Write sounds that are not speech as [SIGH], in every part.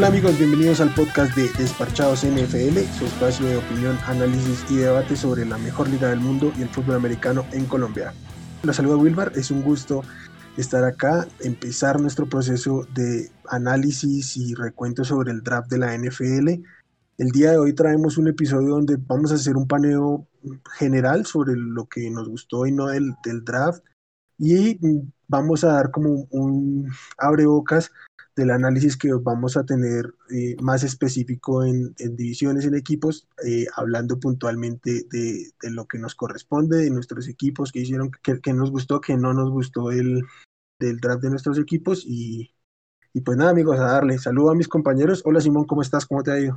Hola amigos, bienvenidos al podcast de Desparchados NFL, su espacio de opinión, análisis y debate sobre la mejor liga del mundo y el fútbol americano en Colombia. La saludo Wilmar, es un gusto estar acá, empezar nuestro proceso de análisis y recuento sobre el draft de la NFL. El día de hoy traemos un episodio donde vamos a hacer un paneo general sobre lo que nos gustó y no del, del draft y vamos a dar como un abrebocas del análisis que vamos a tener eh, más específico en, divisiones, en equipos, eh, hablando puntualmente de, lo que nos corresponde, de nuestros equipos, que hicieron, que, nos gustó, que no nos gustó el, del draft de nuestros equipos. Y, y pues nada, amigos, a darle. Saludo a mis compañeros. Hola Simón, ¿cómo estás? ¿Cómo te ha ido?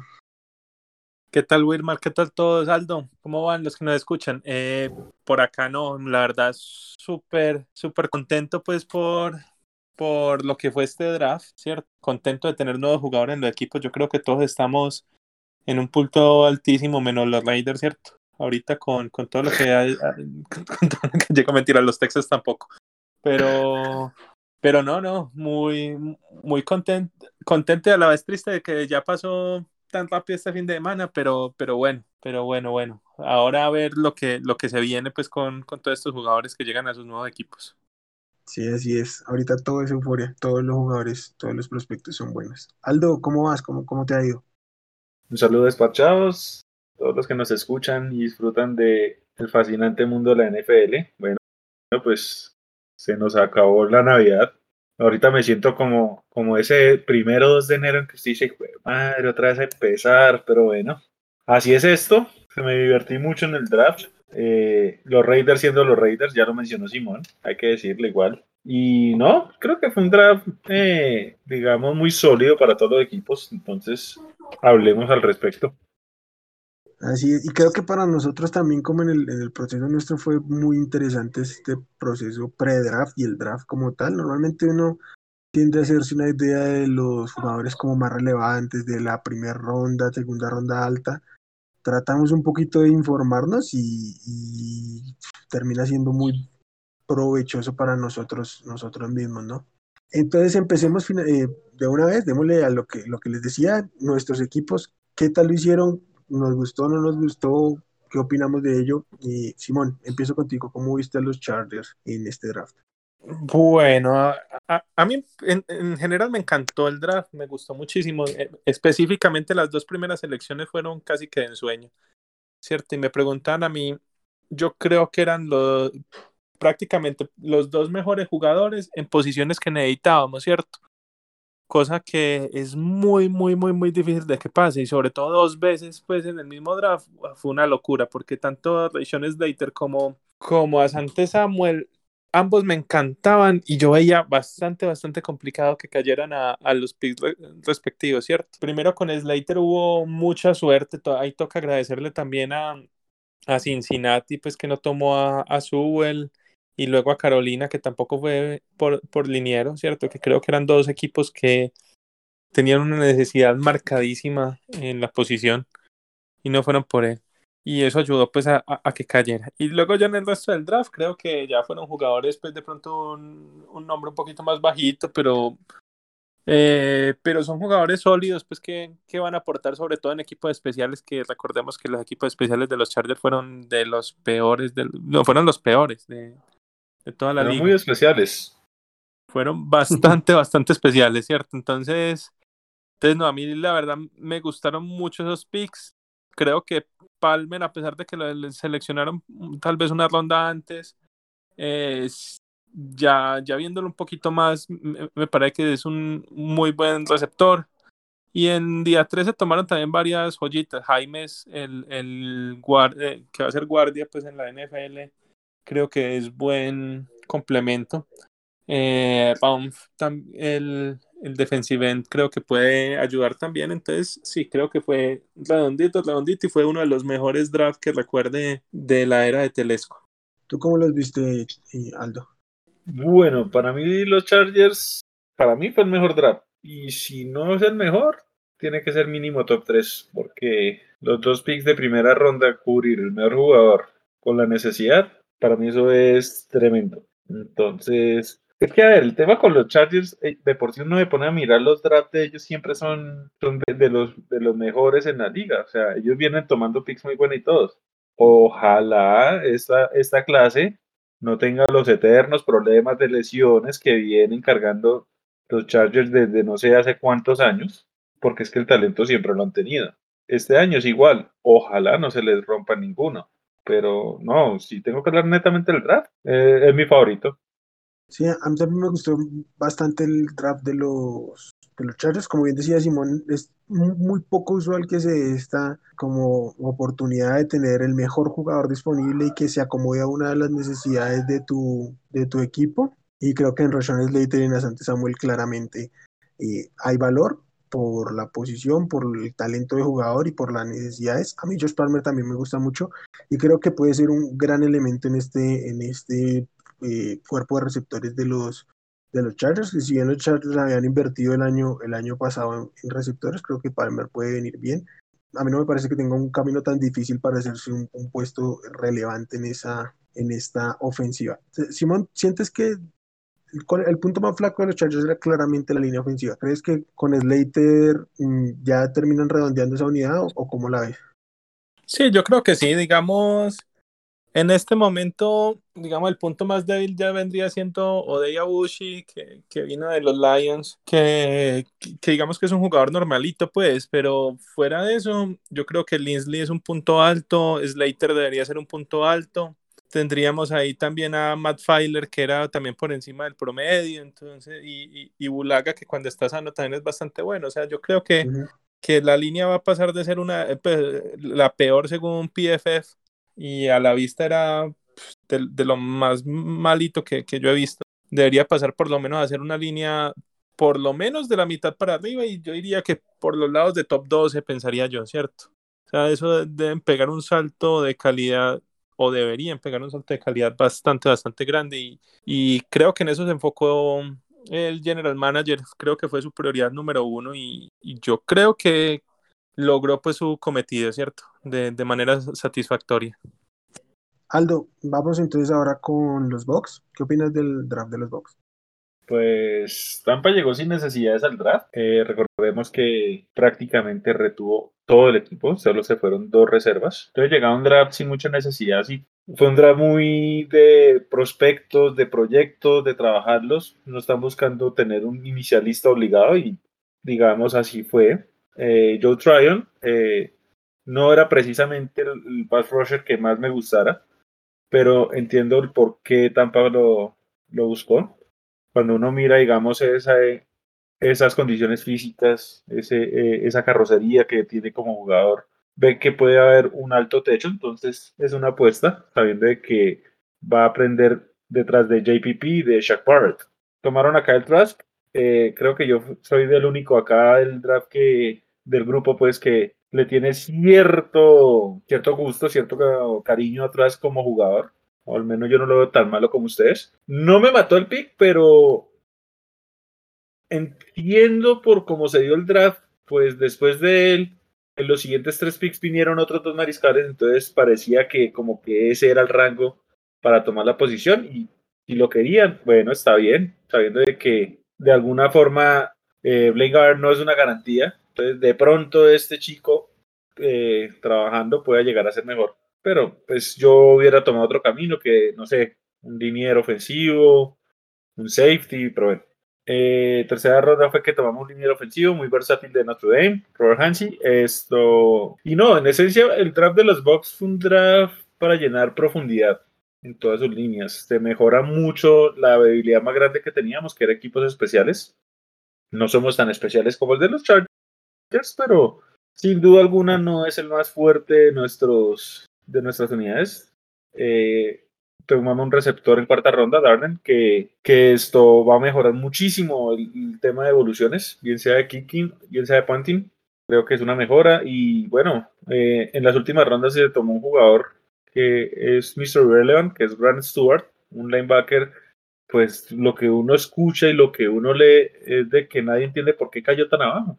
¿Qué tal, Wilmar? ¿Qué tal todos, Aldo? ¿Cómo van los que nos escuchan? Eh, por acá no, la verdad, súper, súper contento pues por, por lo que fue este draft, ¿cierto? Contento de tener nuevos jugadores en los equipos. Yo creo que todos estamos en un punto altísimo, menos los Raiders, ¿cierto? Ahorita con, con todo lo que hay, [LAUGHS] con, todo lo que llego a mentir a los Texas tampoco. Pero, pero no, no, muy, muy contento, contento y a la vez triste de que ya pasó tan rápido este fin de semana, pero, pero bueno, pero bueno, bueno. Ahora a ver lo que, lo que se viene pues con, con todos estos jugadores que llegan a sus nuevos equipos. Sí, así es. Ahorita todo es euforia. Todos los jugadores, todos los prospectos son buenos. Aldo, ¿cómo vas? ¿Cómo, cómo te ha ido? Un saludo despachados, todos los que nos escuchan y disfrutan de el fascinante mundo de la NFL. Bueno, pues se nos acabó la Navidad. Ahorita me siento como, como ese primero 2 de enero en que usted dice, madre, otra vez a empezar, pero bueno, así es esto. Me divertí mucho en el draft. Eh, los Raiders siendo los Raiders, ya lo mencionó Simón, hay que decirle igual. Y no, creo que fue un draft, eh, digamos, muy sólido para todos los equipos. Entonces, hablemos al respecto. Así es, y creo que para nosotros también, como en el, en el proceso nuestro, fue muy interesante este proceso pre-draft y el draft como tal. Normalmente uno tiende a hacerse una idea de los jugadores como más relevantes de la primera ronda, segunda ronda alta, tratamos un poquito de informarnos y, termina siendo muy provechoso para nosotros, nosotros mismos, ¿no? Entonces empecemos eh, de una vez, démosle a lo que, lo que les decía, nuestros equipos, ¿qué tal lo hicieron? ¿Nos gustó, no nos gustó? ¿Qué opinamos de ello? Y Simón, empiezo contigo, ¿cómo viste a los Chargers en este draft? Bueno, a, mí en, general me encantó el draft, me gustó muchísimo. Eh, específicamente las dos primeras elecciones fueron casi que de ensueño, ¿cierto? Y me preguntan a mí, yo creo que eran los prácticamente los dos mejores jugadores en posiciones que necesitábamos, ¿cierto? Cosa que es muy, muy, muy, muy difícil de que pase y sobre todo dos veces pues en el mismo draft fue una locura porque tanto a Slater como, como a Sante Samuel ambos me encantaban y yo veía bastante, bastante complicado que cayeran a, los picks respectivos, ¿cierto? Primero con Slater hubo mucha suerte, ahí toca agradecerle también a, a Cincinnati, pues que no tomó a, a y luego a Carolina, que tampoco fue por, por liniero, ¿cierto? Que creo que eran dos equipos que tenían una necesidad marcadísima en la posición y no fueron por él y eso ayudó pues a, a, que cayera. Y luego ya en el resto del draft creo que ya fueron jugadores pues de pronto un, un nombre un poquito más bajito, pero, eh, pero son jugadores sólidos pues que, que, van a aportar sobre todo en equipos especiales, que recordemos que los equipos especiales de los Chargers fueron de los peores, del, no, fueron los peores de, de toda la liga. muy especiales. Fueron [LAUGHS] bastante, bastante especiales, ¿cierto? Entonces, entonces no, a mí la verdad me gustaron mucho esos picks. Creo que Palmer, a pesar de que lo seleccionaron tal vez una ronda antes, ya, ya viéndolo un poquito más, me, parece que es un muy buen receptor. Y en día 13 tomaron también varias joyitas. Jaimes, el, el eh, que va a ser guardia pues en la NFL, creo que es buen complemento. Eh, el, el defensive end creo que puede ayudar también. Entonces, sí, creo que fue redondito, redondito y fue uno de los mejores drafts que recuerde de la era de Telesco. ¿Tú cómo los viste, eh, Aldo? Bueno, para mí los Chargers, para mí fue el mejor draft. Y si no es el mejor, tiene que ser mínimo top 3, porque los dos picks de primera ronda, cubrir el mejor jugador con la necesidad, para mí eso es tremendo. Entonces, Es que, a ver, el tema con los Chargers, eh, de por sí uno me pone a mirar los drafts de ellos, siempre son, son de, los, de los mejores en la liga. O sea, ellos vienen tomando picks muy buenos y todos. Ojalá esta, esta clase no tenga los eternos problemas de lesiones que vienen cargando los Chargers desde no sé hace cuántos años, porque es que el talento siempre lo han tenido. Este año es igual, ojalá no se les rompa ninguno, pero no, si tengo que hablar netamente del draft, eh, es mi favorito. Sí, a mí también me gustó bastante el draft de los, de los Chargers, como bien decía Simón, es muy poco usual que se dé esta como oportunidad de tener el mejor jugador disponible y que se acomode a una de las necesidades de tu, de tu equipo. Y creo que en Roshan Slater y en Asante Samuel claramente eh, hay valor por la posición, por el talento de jugador y por las necesidades. A mí Josh Palmer también me gusta mucho y creo que puede ser un gran elemento en este, en este eh, cuerpo de receptores de los, de los Chargers, que si bien los Chargers habían invertido el año, el año pasado en, receptores, creo que Palmer puede venir bien. A mí no me parece que tenga un camino tan difícil para hacerse un, puesto relevante en, esa, en esta ofensiva. Simón, ¿sientes que el, el, punto más flaco de los Chargers era claramente la línea ofensiva? ¿Crees que con Slater mm, ya terminan redondeando esa unidad o, o cómo la ves? Sí, yo creo que sí, digamos, en este momento, digamos, el punto más débil ya vendría siendo Odeya Bushi, que, que vino de los Lions, que, que, digamos que es un jugador normalito, pues, pero fuera de eso, yo creo que Linsley es un punto alto, Slater debería ser un punto alto. Tendríamos ahí también a Matt Filer, que era también por encima del promedio, entonces, y, y, Bulaga, que cuando está sano también es bastante bueno. O sea, yo creo que, que la línea va a pasar de ser una, eh, pues, la peor según PFF y a la vista era de, lo más malito que, que, yo he visto. Debería pasar por lo menos a hacer una línea por lo menos de la mitad para arriba y yo diría que por los lados de top 12 pensaría yo, ¿cierto? O sea, eso deben pegar un salto de calidad o deberían pegar un salto de calidad bastante, bastante grande y, y creo que en eso se enfocó el general manager, creo que fue su prioridad número uno y yo creo que logró pues su cometido, ¿cierto? De, de, manera satisfactoria. Aldo, vamos entonces ahora con los Bucks. ¿Qué opinas del draft de los Bucks? Pues Tampa llegó sin necesidades al draft. Eh, recordemos que prácticamente retuvo todo el equipo, solo se fueron dos reservas. Entonces llegaba un draft sin mucha necesidad. Sí. Fue un draft muy de prospectos, de proyectos, de trabajarlos. No están buscando tener un inicialista obligado y digamos así fue. Eh, Joe Tryon eh, no era precisamente el, pass rusher que más me gustara, pero entiendo el por qué Tampa lo, lo buscó. Cuando uno mira, digamos, esa, esas condiciones físicas, ese, eh, esa carrocería que tiene como jugador, ve que puede haber un alto techo, entonces es una apuesta, sabiendo que va a aprender detrás de JPP de Shaq Barrett. Tomaron acá el Trask, creo que yo soy del único acá del draft que del grupo, pues que le tiene cierto, cierto gusto, cierto cariño atrás como jugador. O al menos yo no lo veo tan malo como ustedes. No me mató el pick, pero entiendo por cómo se dio el draft, pues después de él, en los siguientes tres picks vinieron otros dos mariscales, entonces parecía que como que ese era el rango para tomar la posición y si lo querían, bueno, está bien, sabiendo de que de alguna forma eh, no es una garantía, entonces, de pronto este chico eh, trabajando pueda llegar a ser mejor. Pero pues yo hubiera tomado otro camino que, no sé, un liniero ofensivo, un safety, pero bueno. Eh, tercera ronda fue que tomamos un liniero ofensivo muy versátil de Notre Dame, Robert Hansi. Esto. Y no, en esencia, el draft de los Bucks fue un draft para llenar profundidad en todas sus líneas. Se mejora mucho la debilidad más grande que teníamos, que era equipos especiales. No somos tan especiales como el de los Chargers, pero sin duda alguna no es el más fuerte de, nuestros, de nuestras unidades. Eh, tomamos un receptor en cuarta ronda, Darden, que, que esto va a mejorar muchísimo el, tema de evoluciones, bien sea de kicking, bien sea de punting. Creo que es una mejora. Y bueno, eh, en las últimas rondas se tomó un jugador que es Mr. Relevant, que es Grant Stewart, un linebacker. Pues lo que uno escucha y lo que uno lee es de que nadie entiende por qué cayó tan abajo.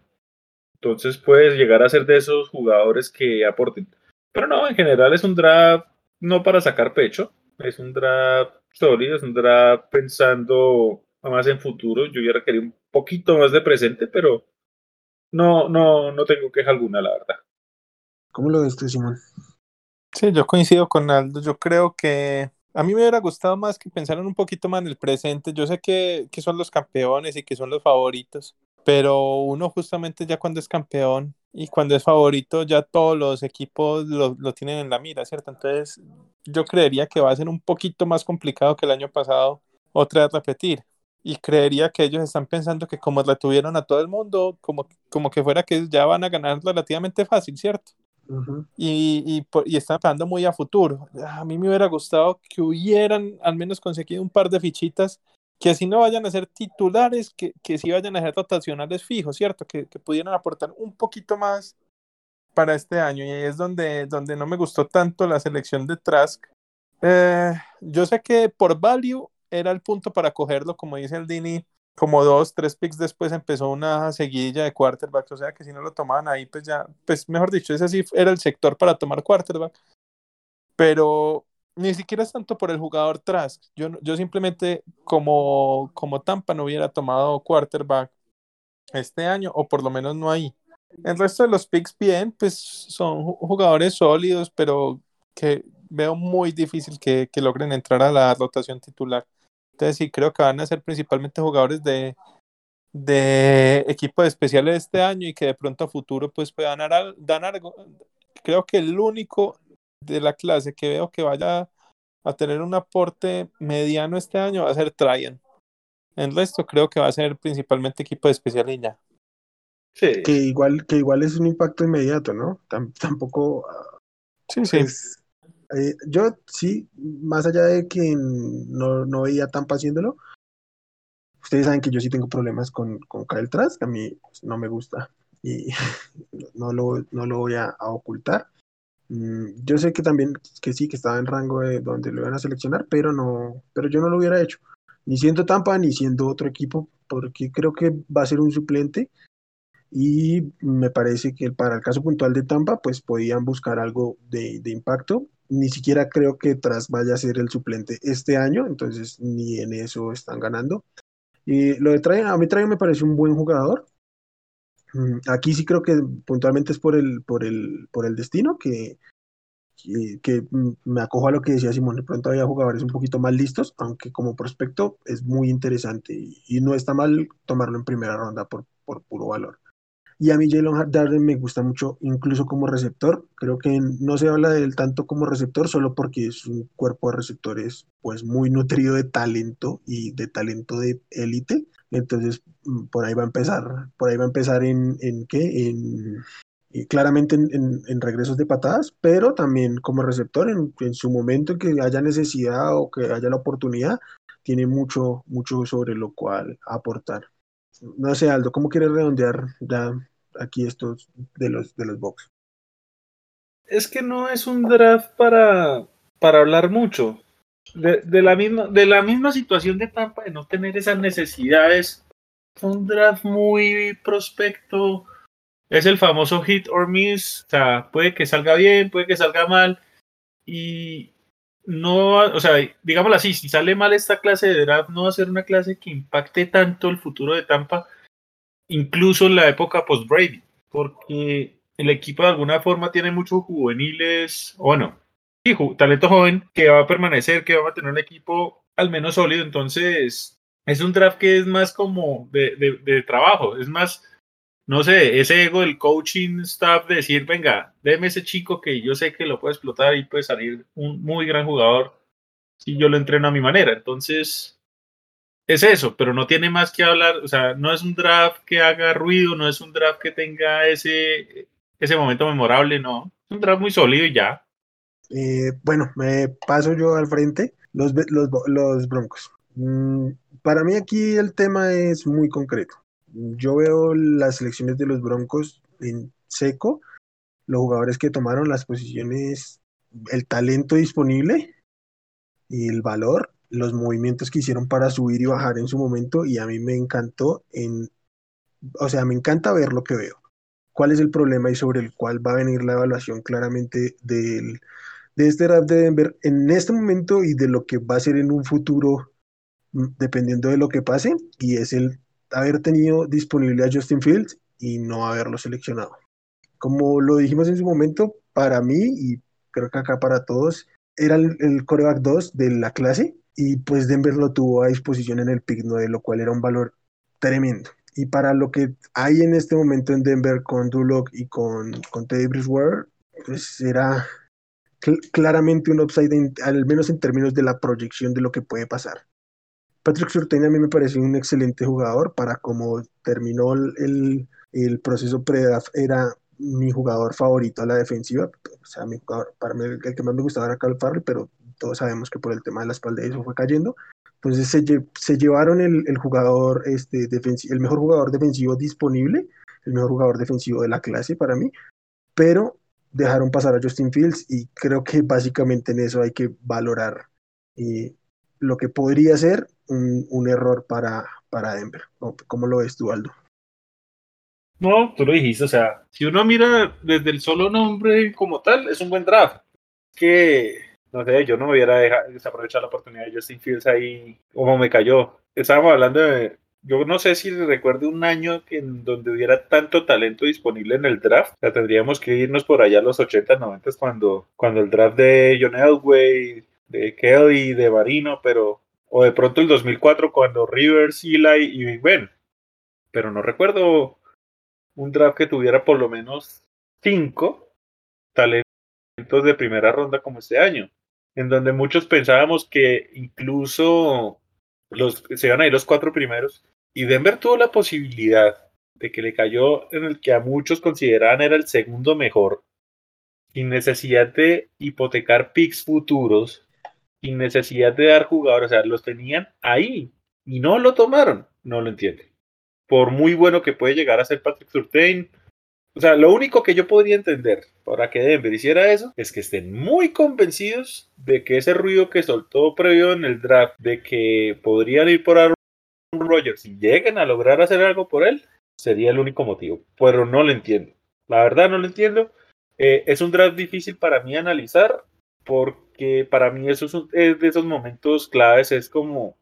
Entonces puedes llegar a ser de esos jugadores que aporten. Pero no, en general es un draft no para sacar pecho, es un draft sólido, es un draft pensando más en futuro. Yo hubiera querido un poquito más de presente, pero no, no, no tengo queja alguna, la verdad. ¿Cómo lo ves tú, Simón? Sí, yo coincido con Aldo. Yo creo que a mí me hubiera gustado más que pensaran un poquito más en el presente. Yo sé que, que son los campeones y que son los favoritos, pero uno justamente ya cuando es campeón y cuando es favorito, ya todos los equipos lo, lo tienen en la mira, ¿cierto? Entonces, yo creería que va a ser un poquito más complicado que el año pasado otra vez repetir. Y creería que ellos están pensando que como la tuvieron a todo el mundo, como, como que fuera que ya van a ganar relativamente fácil, ¿cierto? y, y, y, están pensando muy a futuro. A mí me hubiera gustado que hubieran al menos conseguido un par de fichitas que así no vayan a ser titulares, que, que sí vayan a ser rotacionales fijos, ¿cierto? Que, que pudieran aportar un poquito más para este año. Y ahí es donde, donde no me gustó tanto la selección de Trask. Eh, yo sé que por value era el punto para cogerlo, como dice el Dini, como dos, tres picks después empezó una seguidilla de quarterbacks, o sea que si no lo tomaban ahí, pues ya, pues mejor dicho, ese sí era el sector para tomar quarterback. Pero ni siquiera es tanto por el jugador Trask. Yo, yo simplemente, como, como Tampa, no hubiera tomado quarterback este año, o por lo menos no ahí. El resto de los picks bien, pues son jugadores sólidos, pero que veo muy difícil que, que logren entrar a la rotación titular. Entonces sí, creo que van a ser principalmente jugadores de, de equipo de especiales este año y que de pronto a futuro pues puedan dar algo. Creo que el único de la clase que veo que vaya a tener un aporte mediano este año va a ser Tryon. En resto creo que va a ser principalmente equipo de especial y ya. Sí. Que igual, que igual es un impacto inmediato, ¿no? tampoco. Sí, sí. Pues, eh, yo sí, más allá de que no, no veía tan haciéndolo, ustedes saben que yo sí tengo problemas con, con Kyle Trask, a mí no me gusta y [LAUGHS] no lo, no lo voy a ocultar. Mm, yo sé que también que sí, que estaba en rango de donde lo iban a seleccionar, pero no, pero yo no lo hubiera hecho, ni siendo Tampa ni siendo otro equipo, porque creo que va a ser un suplente y me parece que para el caso puntual de Tampa, pues podían buscar algo de, de impacto. Ni siquiera creo que Tras vaya a ser el suplente este año, entonces ni en eso están ganando. Y lo de Trae, a mí Trae me parece un buen jugador, aquí sí creo que puntualmente es por el, por el, por el destino, que, que, mm, me acojo a lo que decía Simón, de pronto había jugadores un poquito más listos, aunque como prospecto es muy interesante y, no está mal tomarlo en primera ronda por, por puro valor. Y a mí Jalen Darden me gusta mucho, incluso como receptor. Creo que no se habla de tanto como receptor, solo porque es un cuerpo de receptores pues muy nutrido de talento y de talento de élite. Entonces, mm, por ahí va a empezar, por ahí va a empezar en, en qué, en, claramente en, regresos de patadas, pero también como receptor en, su momento en que haya necesidad o que haya la oportunidad, tiene mucho, mucho sobre lo cual aportar. No sé, Aldo, ¿cómo quieres redondear ya aquí estos de los de los box? Es que no es un draft para, para hablar mucho de, la misma, de la misma situación de Tampa, de no tener esas necesidades. Un draft muy prospecto. Es el famoso hit or miss. O sea, puede que salga bien, puede que salga mal. Y no, o sea, digámoslo así, si sale mal esta clase de draft, no va a ser una clase que impacte tanto el futuro de Tampa, incluso en la época post-Brady, porque el equipo de alguna forma tiene muchos juveniles, o bueno, talento joven que va a permanecer, que va a tener un equipo al menos sólido. Entonces, es un draft que es más como de, de, trabajo, es más, no sé, ese ego del coaching staff de decir, venga, déme ese chico que yo sé que lo puede explotar y puede salir un muy gran jugador si yo lo entreno a mi manera. Entonces, es eso, pero no tiene más que hablar, o sea, no es un draft que haga ruido, no es un draft que tenga ese, ese momento memorable, no, es un draft muy sólido y ya. Eh, bueno, me paso yo al frente, los, los, Broncos. Mm, para mí aquí el tema es muy concreto. Yo veo las selecciones de los Broncos en seco, los jugadores que tomaron las posiciones, el talento disponible y el valor, los movimientos que hicieron para subir y bajar en su momento y a mí me encantó en, o sea, me encanta ver lo que veo. ¿Cuál es el problema y sobre el cual va a venir la evaluación claramente del, de este draft de Denver en este momento y de lo que va a ser en un futuro mm, dependiendo de lo que pase, y es el haber tenido disponible a Justin Fields y no haberlo seleccionado. Como lo dijimos en su momento, para mí, y creo que acá para todos, era el, el coreback 2 de la clase, y pues Denver lo tuvo a disposición en el pick 9, lo cual era un valor tremendo. Y para lo que hay en este momento en Denver con Duloc y con, con Teddy Bridgewater, pues era claramente un upside, al menos en términos de la proyección de lo que puede pasar. Patrick Surtain a mí me parece un excelente jugador para como terminó el, el proceso pre-draft, era mi jugador favorito a la defensiva, o sea, mi jugador, para mí el, que más me gustaba era Cal pero todos sabemos que por el tema de la espalda eso fue cayendo. Entonces se, se llevaron el, el jugador, este, el mejor jugador defensivo disponible, el mejor jugador defensivo de la clase para mí, pero dejaron pasar a Justin Fields y creo que básicamente en eso hay que valorar eh, lo que podría ser un, error para, para Denver. ¿Cómo lo ves tú? No, tú lo dijiste, o sea, si uno mira desde el solo nombre como tal, es un buen draft. Que, no sé, yo no hubiera dejado desaprovechar la oportunidad de Justin Fields ahí como me cayó. Estábamos hablando de, yo no sé si recuerdo un año en donde hubiera tanto talento disponible en el draft. O sea, tendríamos que irnos por allá a los 80, 90 cuando, cuando el draft de John Elway, de Kelly, de Barino, pero o de pronto el 2004 cuando Rivers, Eli y Big Ben. Pero no recuerdo un draft que tuviera por lo menos cinco talentos de primera ronda como este año, en donde muchos pensábamos que incluso los, se iban a ir los cuatro primeros, y Denver tuvo la posibilidad de que le cayó en el que a muchos consideraban era el segundo mejor, sin necesidad de hipotecar picks futuros, sin necesidad de dar jugadores, o sea, los tenían ahí y no lo tomaron, no lo entiende por muy bueno que puede llegar a ser Patrick Surtain. O sea, lo único que yo podría entender para que Denver hiciera eso es que estén muy convencidos de que ese ruido que soltó previo en el draft de que podrían ir por Aaron Rodgers y lleguen a lograr hacer algo por él, sería el único motivo. Pero no lo entiendo. La verdad no lo entiendo. Eh, es un draft difícil para mí analizar porque para mí eso es, es de esos momentos claves, es como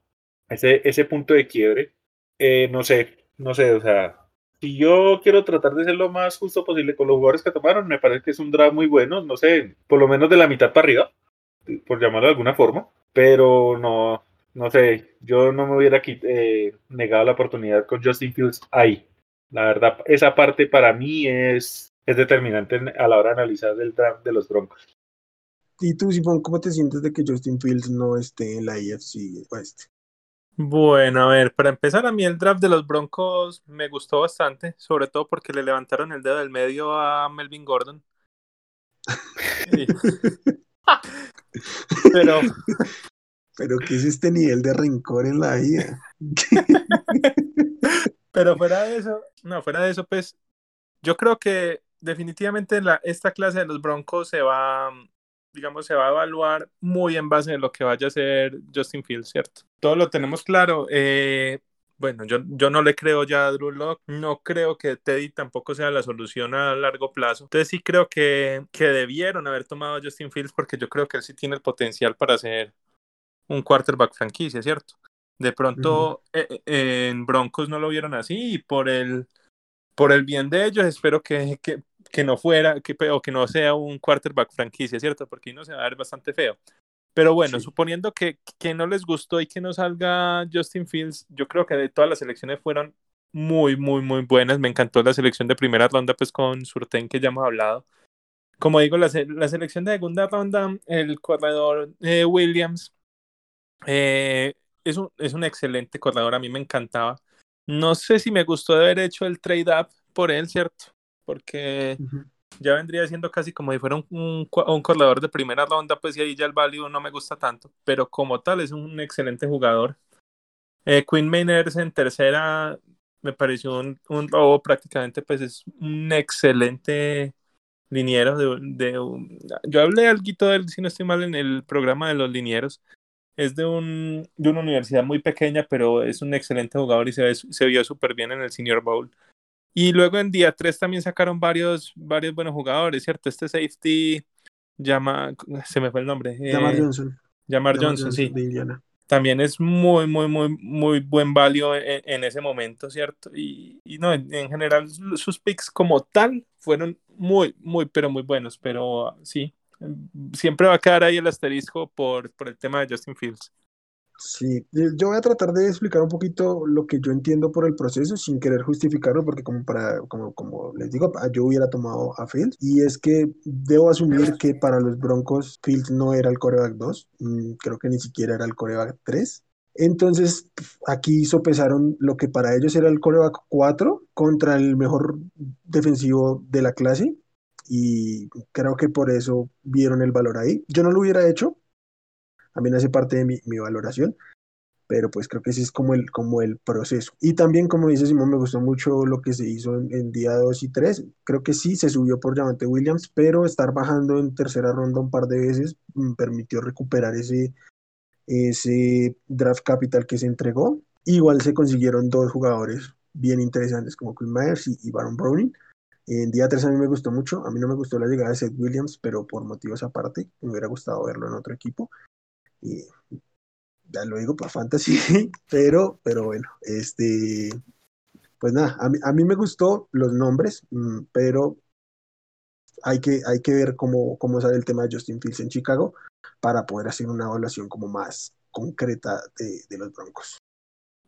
ese, ese punto de quiebre. Eh, no sé, no sé, o sea, si yo quiero tratar de ser lo más justo posible con los jugadores que tomaron, me parece que es un draft muy bueno, no sé, por lo menos de la mitad para arriba, por llamarlo de alguna forma, pero no, no sé, yo no me hubiera eh, negado la oportunidad con Justin Fields ahí. La verdad, esa parte para mí es, es determinante a la hora de analizar el draft de los Broncos. ¿Y tú, Simón, cómo te sientes de que Justin Fields no esté en la IFC West? Bueno, a ver, para empezar, a mí el draft de los Broncos me gustó bastante, sobre todo porque le levantaron el dedo del medio a Melvin Gordon. [LAUGHS] [LAUGHS] Pero. Pero, ¿qué es este nivel de rencor en la vida? [LAUGHS] Pero fuera de eso, no, fuera de eso, pues, yo creo que definitivamente esta clase de los Broncos se va, digamos, se va a evaluar muy en base de lo que vaya a ser Justin Fields, ¿cierto? Todo lo tenemos claro. Eh, bueno, yo, yo no le creo ya a Drew Locke, no creo que Teddy tampoco sea la solución a largo plazo. Entonces sí creo que, que debieron haber tomado a Justin Fields porque yo creo que él sí tiene el potencial para ser un quarterback franquicia, ¿cierto? De pronto eh, eh, en Broncos no lo vieron así y por el, por el bien de ellos espero que, que, que no fuera, que, o que no sea un quarterback franquicia, ¿cierto? Porque ahí no se va a ver bastante feo. Pero bueno, suponiendo que, que no les gustó y que no salga Justin Fields, yo creo que de todas las selecciones fueron muy, muy, muy buenas. Me encantó la selección de primera ronda, pues con Surten, que ya hemos hablado. Como digo, la, la selección de segunda ronda, el corredor eh, Williams, eh, es, un, es un excelente corredor, a mí me encantaba. No sé si me gustó de haber hecho el trade up por él, ¿cierto? porque ya vendría siendo casi como si fuera un, un, corredor de primera ronda, pues y ahí ya el value no me gusta tanto, pero como tal es un excelente jugador. Eh, Quinn Maynard en tercera me pareció un, un, robo prácticamente, pues es un excelente liniero. De, de yo hablé algo de él, si no estoy mal, en el programa de los linieros. Es de, un, de una universidad muy pequeña, pero es un excelente jugador y se, se vio súper bien en el Senior Bowl. Y luego en día 3 también sacaron varios, varios buenos jugadores, ¿cierto? Este safety llama, se me fue el nombre. Eh, Johnson. Jamar Johnson, sí. De Indiana. también es muy, muy, muy, muy buen valio en, ese momento, ¿cierto? Y, y no, en, general sus picks como tal fueron muy, muy, pero muy buenos, pero sí, siempre va a quedar ahí el asterisco por, por el tema de Justin Fields. Sí, yo voy a tratar de explicar un poquito lo que yo entiendo por el proceso sin querer justificarlo, porque como para, como, como les digo, yo hubiera tomado a Fields. Y es que debo asumir que para los Broncos Fields no era el coreback 2, mm, creo que ni siquiera era el coreback 3. Entonces, aquí sopesaron lo que para ellos era el coreback 4 contra el mejor defensivo de la clase. Y creo que por eso vieron el valor ahí. Yo no lo hubiera hecho, también hace parte de mi, mi, valoración, pero pues creo que ese es como el, como el proceso. Y también, como dice Simón, me gustó mucho lo que se hizo en, día 2 y 3. Creo que sí, se subió por Diamante Williams, pero estar bajando en tercera ronda un par de veces mm, permitió recuperar ese, ese draft capital que se entregó. Igual se consiguieron dos jugadores bien interesantes como Quinn Myers y, y Baron Browning. En día 3 a mí me gustó mucho, a mí no me gustó la llegada de Seth Williams, pero por motivos aparte, me hubiera gustado verlo en otro equipo. Y ya lo digo para fantasy, [LAUGHS] pero, pero bueno, este, pues nada, a mí, me gustó los nombres, mm, pero hay que, hay que ver cómo, cómo sale el tema de Justin Fields en Chicago para poder hacer una evaluación como más concreta de, de los Broncos.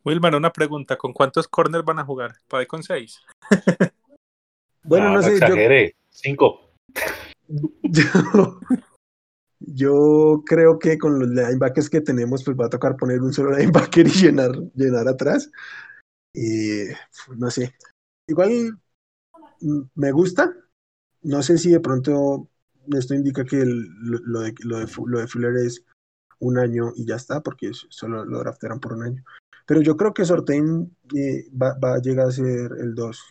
Wilmar, una pregunta, ¿con cuántos corners van a jugar? ¿Para con seis? [LAUGHS] bueno, no, sé. Exageré. Cinco. Yo, [LAUGHS] yo creo que con los linebackers que tenemos, pues va a tocar poner un solo linebacker [LAUGHS] y llenar, llenar atrás. Y no sé. Igual mm, me gusta. No sé si de pronto esto indica que lo, de, lo, de, lo de Fuller es un año y ya está, porque solo lo draftearon por un año. Pero yo creo que Sortain eh, va, va, a llegar a ser el 2.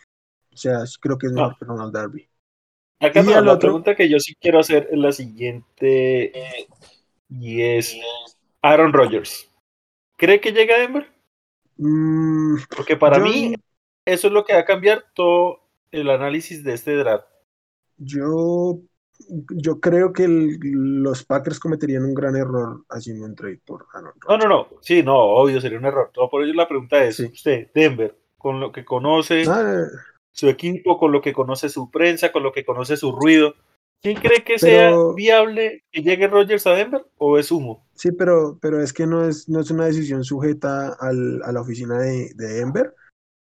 O sea, creo que es mejor que Ronald Darby. Acá la pregunta que yo sí quiero hacer es la siguiente y es Aaron Rodgers. ¿Cree que llega a Denver? Mm, Porque para mí eso es lo que va a cambiar todo el análisis de este draft. Yo, yo creo que los Packers cometerían un gran error haciendo un trade por Aaron Rodgers. No, no, no. Sí, no, obvio, sería un error. Todo por ello la pregunta es, usted, Denver, con lo que conoce, ah, su equipo, con lo que conoce su prensa, con lo que conoce su ruido. ¿Quién cree que sea viable que llegue Rogers a Denver o es humo? Sí, pero, pero es que no es, no es una decisión sujeta al, a la oficina de, de, Denver,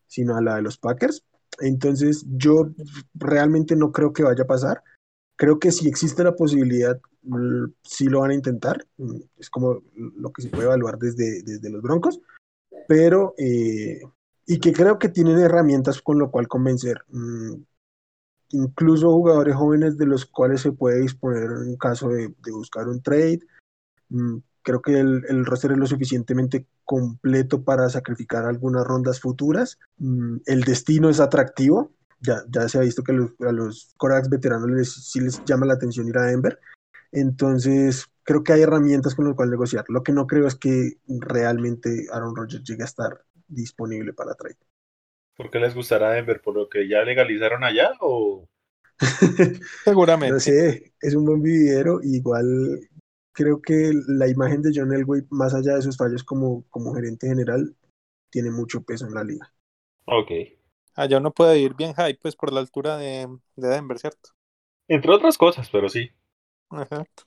sino a la de los Packers. Entonces, yo realmente no creo que vaya a pasar. Creo que si existe la posibilidad, sí lo van a intentar. Es como lo que se puede evaluar desde, desde los Broncos. Pero eh, y que creo que tienen herramientas con lo cual convencer. Mm, incluso jugadores jóvenes de los cuales se puede disponer en caso de, buscar un trade. Mm, creo que el, el, roster es lo suficientemente completo para sacrificar algunas rondas futuras. Mm, el destino es atractivo. Ya, ya se ha visto que a los Corax veteranos les, sí les llama la atención ir a Denver. Entonces, creo que hay herramientas con las cuales negociar. Lo que no creo es que realmente Aaron Rodgers llegue a estar disponible para trade. ¿Por qué les gustará Denver? ¿Por lo que ya legalizaron allá o...? [LAUGHS] Seguramente. No sé, es un buen vividero. Igual creo que la imagen de John Elway, más allá de sus fallos como, como gerente general, tiene mucho peso en la liga. Ok. Allá uno puede ir bien high, pues por la altura de, de Denver, ¿cierto? Entre otras cosas, pero sí. Exacto.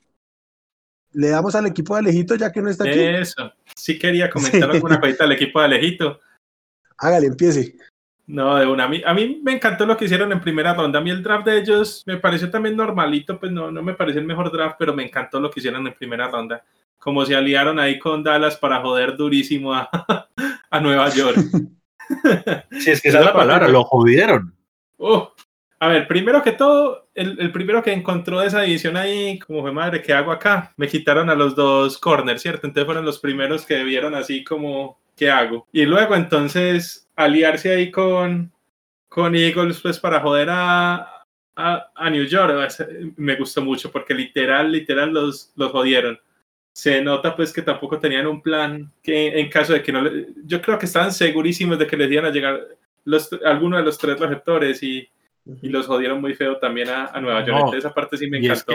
Le damos al equipo de Alejito ya que no está aquí. Eso. Sí quería comentar alguna cosita al equipo de Alejito. Hágale, empiece. No, de una. A mí, a mí me encantó lo que hicieron en primera ronda. A mí el draft de ellos me pareció también normalito, pues no, no me pareció el mejor draft, pero me encantó lo que hicieron en primera ronda. Como se aliaron ahí con Dallas para joder durísimo a, [LAUGHS] a Nueva York. [LAUGHS] Si es que esa es la palabra, lo jodieron. Oh, a ver, primero que todo, el, primero que encontró esa división ahí, como fue madre, ¿qué hago acá? Me quitaron a los dos corners, ¿cierto? Entonces fueron los primeros que vieron así como, ¿qué hago? Y luego entonces aliarse ahí con, con Eagles, pues para joder a, a, New York, me gustó mucho porque literal, literal los, los jodieron. Se nota pues que tampoco tenían un plan que en caso de que no, yo creo que estaban segurísimos de que les iban a llegar los, alguno de los tres receptores y y los jodieron muy feo también a, a Nueva York. No, esa parte sí me encantó.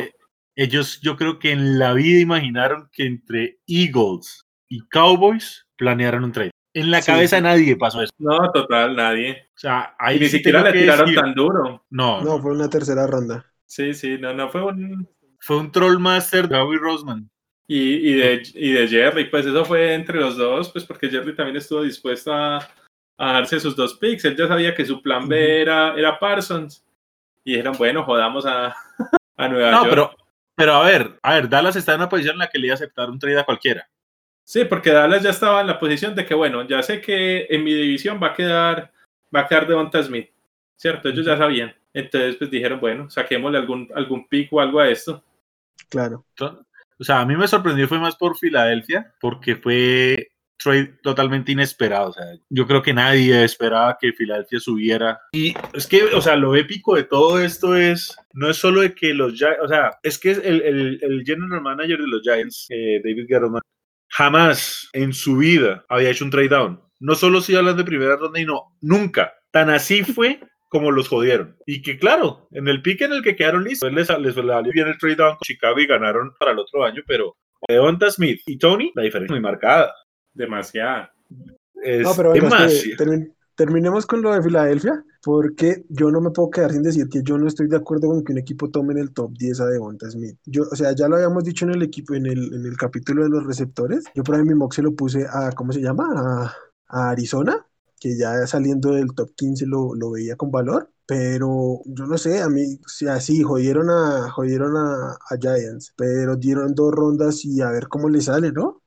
ellos, yo creo que en la vida imaginaron que entre Eagles, y Cowboys planearon un trade. En la Sí. cabeza de nadie pasó eso. No, total, nadie. O sea, Y ahí ni sí siquiera le tiraron decir- tan duro. No, No, fue una tercera ronda. Sí, sí, no, no fue un. fue un Trollmaster de Howie Roseman. Y, y, de, y de Jerry, pues eso fue entre los dos, pues porque Jerry también estuvo dispuesto a, a darse sus dos picks. Él ya sabía que su plan B era, era Parsons. Y dijeron, bueno, jodamos a, [LAUGHS] a Nueva No, York. pero, pero a ver, a ver, Dallas está en una posición en la que le iba a aceptar un trade a cualquiera. Sí, porque Dallas ya estaba en la posición de que, bueno, ya sé que en mi división va a quedar, va a quedar Devonta Smith, ¿cierto? Ellos ya sabían. Entonces, pues dijeron, bueno, saquémosle algún, algún pick o algo a esto. Claro. Entonces, o sea, a mí me sorprendió fue más por Filadelfia, porque fue trade totalmente inesperado. O sea, yo creo que nadie esperaba que Filadelfia subiera. Y es que, o sea, lo épico de todo esto es, no es solo de que los Giants, o sea, es que el, el, el general manager de los Giants, eh, David Gettleman, jamás en su vida había hecho un trade down. No solo si hablan de primera ronda y no, nunca. Tan así fue como los jodieron. Y que claro, en el pique en el que quedaron listos, les, les salió bien el trade down con Chicago y ganaron para el otro año, pero Devonta Smith y Tony, la diferencia muy marcada. Demasiado. Es No, pero venga, espere, demasiado. termin- terminemos con lo de Filadelfia, porque yo no me puedo quedar sin decir que yo no estoy de acuerdo con que un equipo tome en el top 10 a Devonta Smith. Yo, o sea, ya lo habíamos dicho en el equipo, en el, en el capítulo de los receptores. Yo por ahí mi mock se lo puse a, ¿cómo se llama? A, a Arizona, que ya saliendo del top 15 lo, lo veía con valor. Pero yo no sé, a mí, o sea, sí, jodieron a, jodieron a, a Giants, pero dieron dos rondas y a ver cómo le sale, ¿no?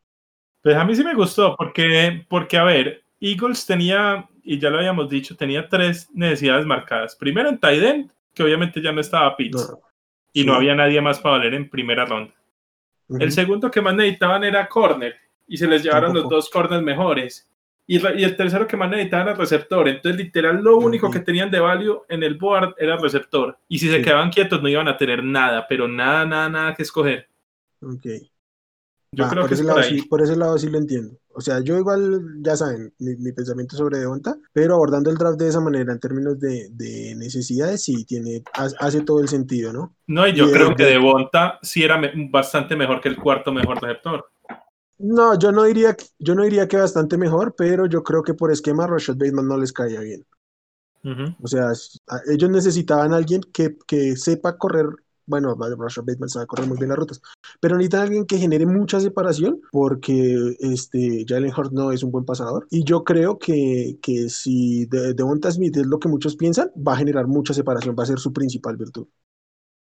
Pues a mí sí me gustó, porque, porque a ver, Eagles tenía, y ya lo habíamos dicho, tenía tres necesidades marcadas. Primero en tight end, que obviamente ya no estaba Pitts, No. y no había nadie más para valer en primera ronda. El segundo que más necesitaban era corner, y se les llevaron los dos corners mejores. Y, el tercero que más necesitaban era receptor. Entonces, literal, lo único Ujú. que tenían de value en el board era receptor. Y si se Sí. quedaban quietos, no iban a tener nada, pero nada, nada, nada que escoger. Ok. Yo Va, creo por que es ese por lado ahí. sí, por ese lado sí lo entiendo. O sea, yo igual, ya saben, mi, mi pensamiento sobre Devonta, pero abordando el draft de esa manera en términos de, de necesidades, sí tiene, ha- hace todo el sentido, ¿no? No, y yo Y de- creo que de- Devonta sí era me- bastante mejor que el cuarto mejor receptor. No, yo no diría, que- yo no diría que bastante mejor, pero yo creo que por esquema Rashad Bateman no les caía bien. O sea, ellos necesitaban a alguien que, que sepa correr, bueno, Rashad Bateman sabe correr muy bien las rutas, pero necesitan alguien que genere mucha separación porque este, Jalen Hurts no es un buen pasador. Y yo creo que, que si De- Devonta Smith es lo que muchos piensan, va a generar mucha separación, va a ser su principal virtud.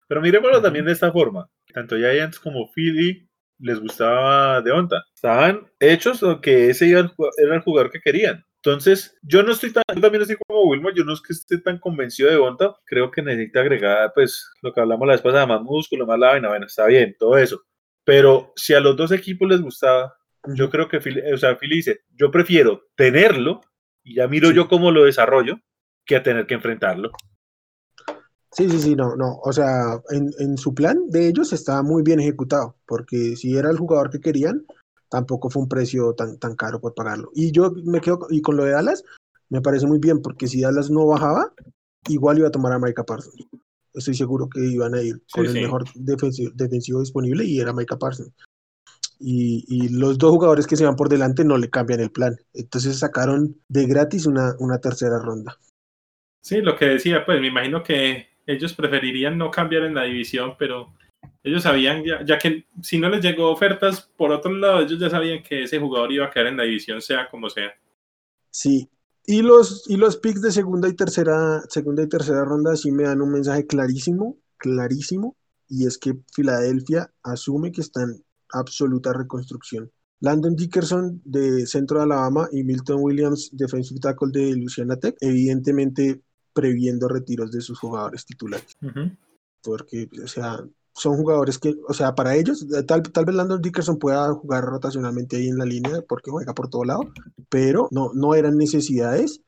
Pero miremoslo también de esta forma. Tanto Giants como Philly les gustaba Deonta. Estaban hechos o que ese era el jugador que querían. Entonces, yo no estoy tan, yo también estoy como Wilmore, yo no es que esté tan convencido de Devonta, creo que necesita agregar, pues, lo que hablamos la vez pasada, más músculo, más la vaina, bueno, está bien, todo eso. Pero si a los dos equipos les gustaba, yo creo que o sea, Philly dice, yo prefiero tenerlo y ya miro Sí. yo cómo lo desarrollo que a tener que enfrentarlo. Sí, sí, sí, no, no. O sea, en, en su plan de ellos estaba muy bien ejecutado, porque si era el jugador que querían, tampoco fue un precio tan, tan caro por pagarlo. Y yo me quedo, y con lo de Dallas, me parece muy bien, porque si Dallas no bajaba, igual iba a tomar a Micah Parsons. Estoy seguro que iban a ir con el mejor defensivo, defensivo disponible y era Micah Parsons. Y, y los dos jugadores que se van por delante no le cambian el plan. Entonces sacaron de gratis una, una tercera ronda. Sí, lo que decía, pues me imagino que ellos preferirían no cambiar en la división, pero ellos sabían, ya, ya que si no les llegó ofertas por otro lado, ellos ya sabían que ese jugador iba a quedar en la división, sea como sea. Sí, y los, y los picks de segunda y tercera, segunda y tercera ronda sí me dan un mensaje clarísimo, clarísimo, y es que Filadelfia asume que está en absoluta reconstrucción. Landon Dickerson de Centro de Alabama y Milton Williams, defensive tackle de Louisiana Tech, evidentemente previendo retiros de sus jugadores titulares, porque, o sea, son jugadores que, o sea, para ellos, eh, tal, tal vez Landon Dickerson pueda jugar rotacionalmente ahí en la línea porque juega por todo lado, pero no, no eran necesidades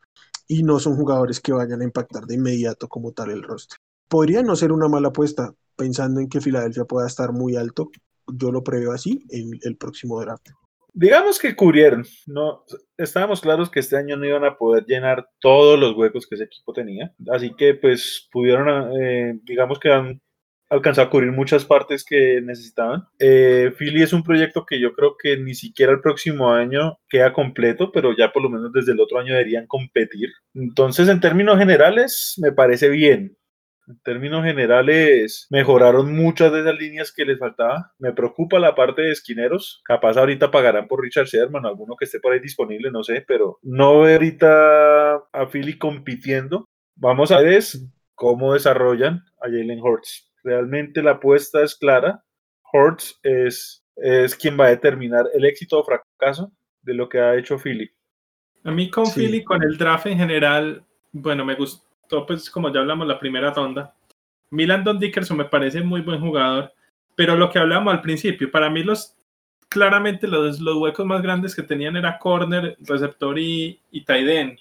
y no son jugadores que vayan a impactar de inmediato como tal el roster. Podría no ser una mala apuesta, pensando en que Filadelfia pueda estar muy alto, yo lo preveo así en el próximo draft. Digamos que cubrieron, no, estábamos claros que este año no iban a poder llenar todos los huecos que ese equipo tenía, así que pues pudieron, eh, digamos que han alcanzado a cubrir muchas partes que necesitaban. Eh, Philly es un proyecto que yo creo que ni siquiera el próximo año queda completo, pero ya por lo menos desde el otro año deberían competir. Entonces, en términos generales, me parece bien. En términos generales, mejoraron muchas de esas líneas que les faltaba. Me preocupa la parte de esquineros. Capaz ahorita pagarán por Richard Sherman, alguno que esté por ahí disponible, no sé, pero no veo ahorita a Philly compitiendo. Vamos a ver cómo desarrollan a Jalen Hurts. Realmente la apuesta es clara. Hurts es, es quien va a determinar el éxito o fracaso de lo que ha hecho Philly. A mí con Philly, con el draft en general, bueno, me gustó pues como ya hablamos la primera ronda. Milan Don Dickerson me parece muy buen jugador, pero lo que hablamos al principio, para mí los claramente los, los huecos más grandes que tenían era corner, receptor y, y tight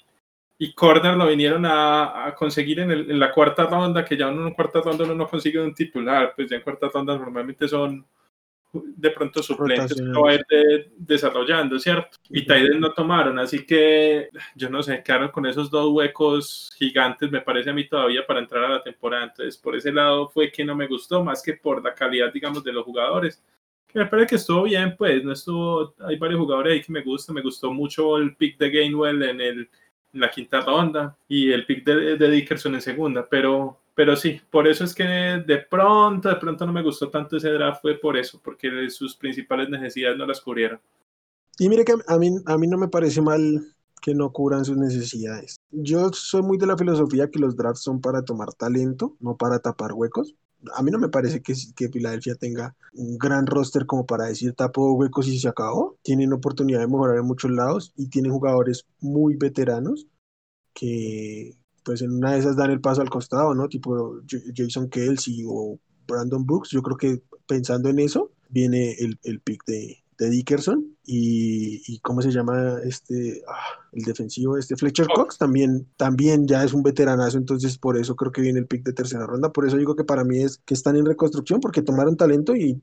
Y corner lo vinieron a, a conseguir en, el, en, la cuarta ronda, que ya en cuarta ronda uno no consigue un titular, pues ya en cuarta ronda normalmente son de pronto suplentes que va a ir desarrollando, ¿cierto? Y Tiden no tomaron, así que yo no sé, quedaron con esos dos huecos gigantes, me parece a mí todavía para entrar a la temporada. Entonces, por ese lado fue que no me gustó, más que por la calidad, digamos, de los jugadores. Que me parece que estuvo bien, pues, no estuvo, hay varios jugadores ahí que me gustan, me gustó mucho el pick de Gainwell en, el, la quinta ronda y el pick de, de Dickerson en segunda, pero pero sí, por eso es que de pronto, de pronto no me gustó tanto ese draft, fue por eso, porque sus principales necesidades no las cubrieron. Y mire que a mí, a mí no me parece mal que no cubran sus necesidades. Yo soy muy de la filosofía que los drafts son para tomar talento, no para tapar huecos. A mí no me parece que, que Filadelfia tenga un gran roster como para decir tapo huecos y se acabó. Tienen oportunidad de mejorar en muchos lados y tienen jugadores muy veteranos que, pues en una de esas dan el paso al costado, ¿no? Tipo Jason Kelsey o Brandon Brooks. Yo creo que pensando en eso, viene el, el pick de, de Dickerson y, y, ¿cómo se llama este ah, el defensivo este Fletcher Cox también también ya es un veteranazo entonces por eso creo que viene el pick de tercera ronda por eso digo que para mí es que están en reconstrucción porque tomaron talento y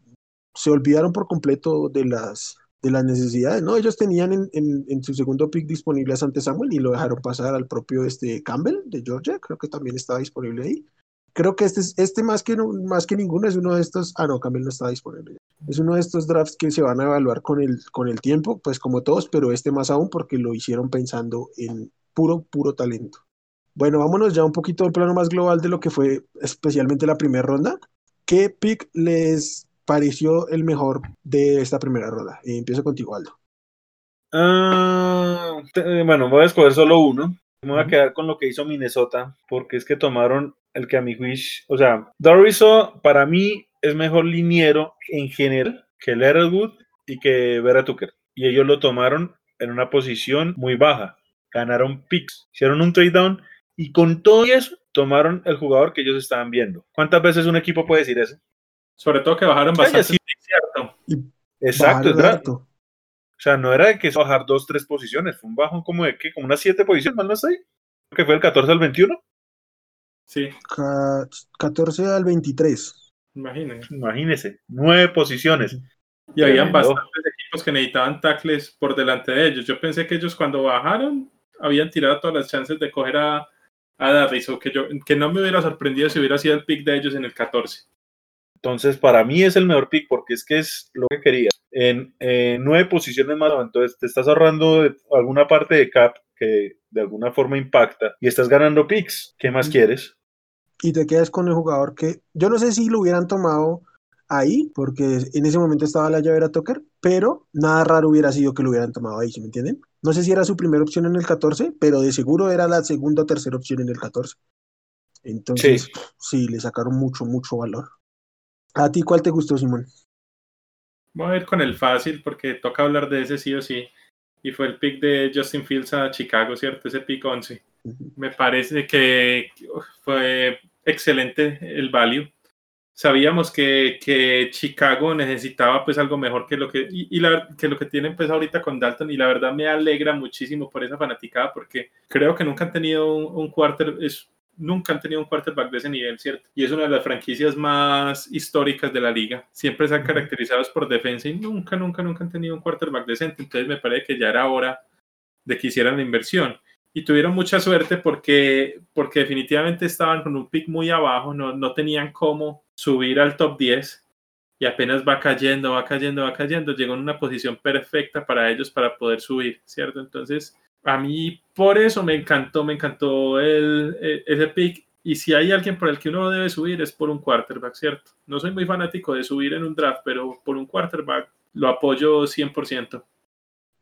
se olvidaron por completo de las de las necesidades, ¿no? Ellos tenían en, en, en, su segundo pick disponible a Sante Samuel y lo dejaron pasar al propio este Campbell de Georgia, creo que también estaba disponible ahí. Creo que este, este más, que, más que ninguno es uno de estos, ah no, Campbell no estaba disponible. Es uno de estos drafts que se van a evaluar con el, con el tiempo, pues como todos, pero este más aún porque lo hicieron pensando en puro, puro talento. Bueno, vámonos ya un poquito al plano más global de lo que fue especialmente la primera ronda. ¿Qué pick les pareció el mejor de esta primera ronda? Empiezo contigo, Aldo. Uh, bueno, voy a escoger solo uno. Me voy a quedar con lo que hizo Minnesota, porque es que tomaron el que a mi juicio, o sea, Doriso para mí es mejor liniero en general que Leatherwood y que Vera Tucker. Y ellos lo tomaron en una posición muy baja. Ganaron picks, hicieron un trade down y con todo eso tomaron el jugador que ellos estaban viendo. ¿Cuántas veces un equipo puede decir eso? Sobre todo que bajaron bastante. Sí, cierto. Exacto, O sea, no era de que bajar dos, tres posiciones, fue un bajón como de que, como unas siete posiciones, más no ahí. Que fue el 14 al 21. Sí. 14 al 23. Imagínense. Imagínese, nueve posiciones. Y habían bastantes equipos que necesitaban tackles por delante de ellos. Yo pensé que ellos cuando bajaron habían tirado todas las chances de coger a, a Darris, o que, yo, que no me hubiera sorprendido si hubiera sido el pick de ellos en el 14. Entonces, para mí es el mejor pick porque es que es lo que quería. En, nueve posiciones más, entonces te estás ahorrando de alguna parte de cap que de alguna forma impacta y estás ganando picks. ¿Qué más quieres? Y te quedas con el jugador que yo no sé si lo hubieran tomado ahí, porque en ese momento estaba la llavera Tucker, pero nada raro hubiera sido que lo hubieran tomado ahí, ¿sí me entienden? No sé si era su primera opción en el 14, pero de seguro era la segunda o tercera opción en el 14. Entonces, sí, sí le sacaron mucho, mucho valor. ¿A ti cuál te gustó, Simón? Voy a ir con el fácil porque toca hablar de ese sí o sí. Y fue el pick de Justin Fields a Chicago, ¿cierto? Ese pick 11. Me parece que fue excelente el value. Sabíamos que, que, Chicago necesitaba pues algo mejor que lo que, y, la, que lo que tienen pues ahorita con Dalton y la verdad me alegra muchísimo por esa fanaticada porque creo que nunca han tenido un, un quarter, es nunca han tenido un quarterback de ese nivel, ¿cierto? Y es una de las franquicias más históricas de la liga. Siempre se han caracterizado por defensa y nunca, nunca, nunca han tenido un quarterback decente. Entonces me parece que ya era hora de que hicieran la inversión. Y tuvieron mucha suerte porque, porque definitivamente estaban con un pick muy abajo, no, no tenían cómo subir al top 10 y apenas va cayendo, va cayendo, va cayendo, llegó en una posición perfecta para ellos para poder subir, ¿cierto? Entonces, a mí por eso me encantó, me encantó el, e, ese pick. Y si hay alguien por el que uno debe subir es por un quarterback, ¿cierto? No soy muy fanático de subir en un draft, pero por un quarterback lo apoyo 100%.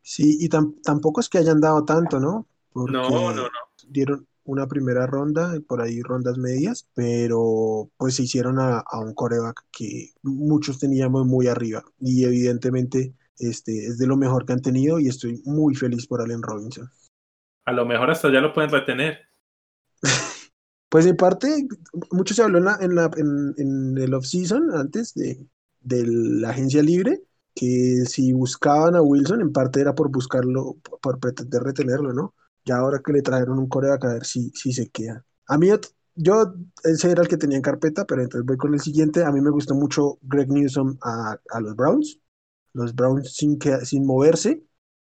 Sí, y tampoco es que hayan dado tanto, ¿no? no, no, no. Dieron una primera ronda, y por ahí rondas medias, pero pues se hicieron a, un coreback que muchos teníamos muy arriba y evidentemente este es de lo mejor que han tenido y estoy muy feliz por Allen Robinson. A lo mejor hasta ya lo pueden retener. [LAUGHS] pues en parte, mucho se habló en, la, en, la, en, el off-season antes de, de la agencia libre que si buscaban a Wilson, en parte era por buscarlo, por pretender retenerlo, ¿no? Ya ahora que le trajeron un coreback a ver si, si se queda. A mí, yo, ese era el que tenía en carpeta, pero entonces voy con el siguiente. A mí me gustó mucho Greg Newsom a, a los Browns. Los Browns sin, que, sin moverse.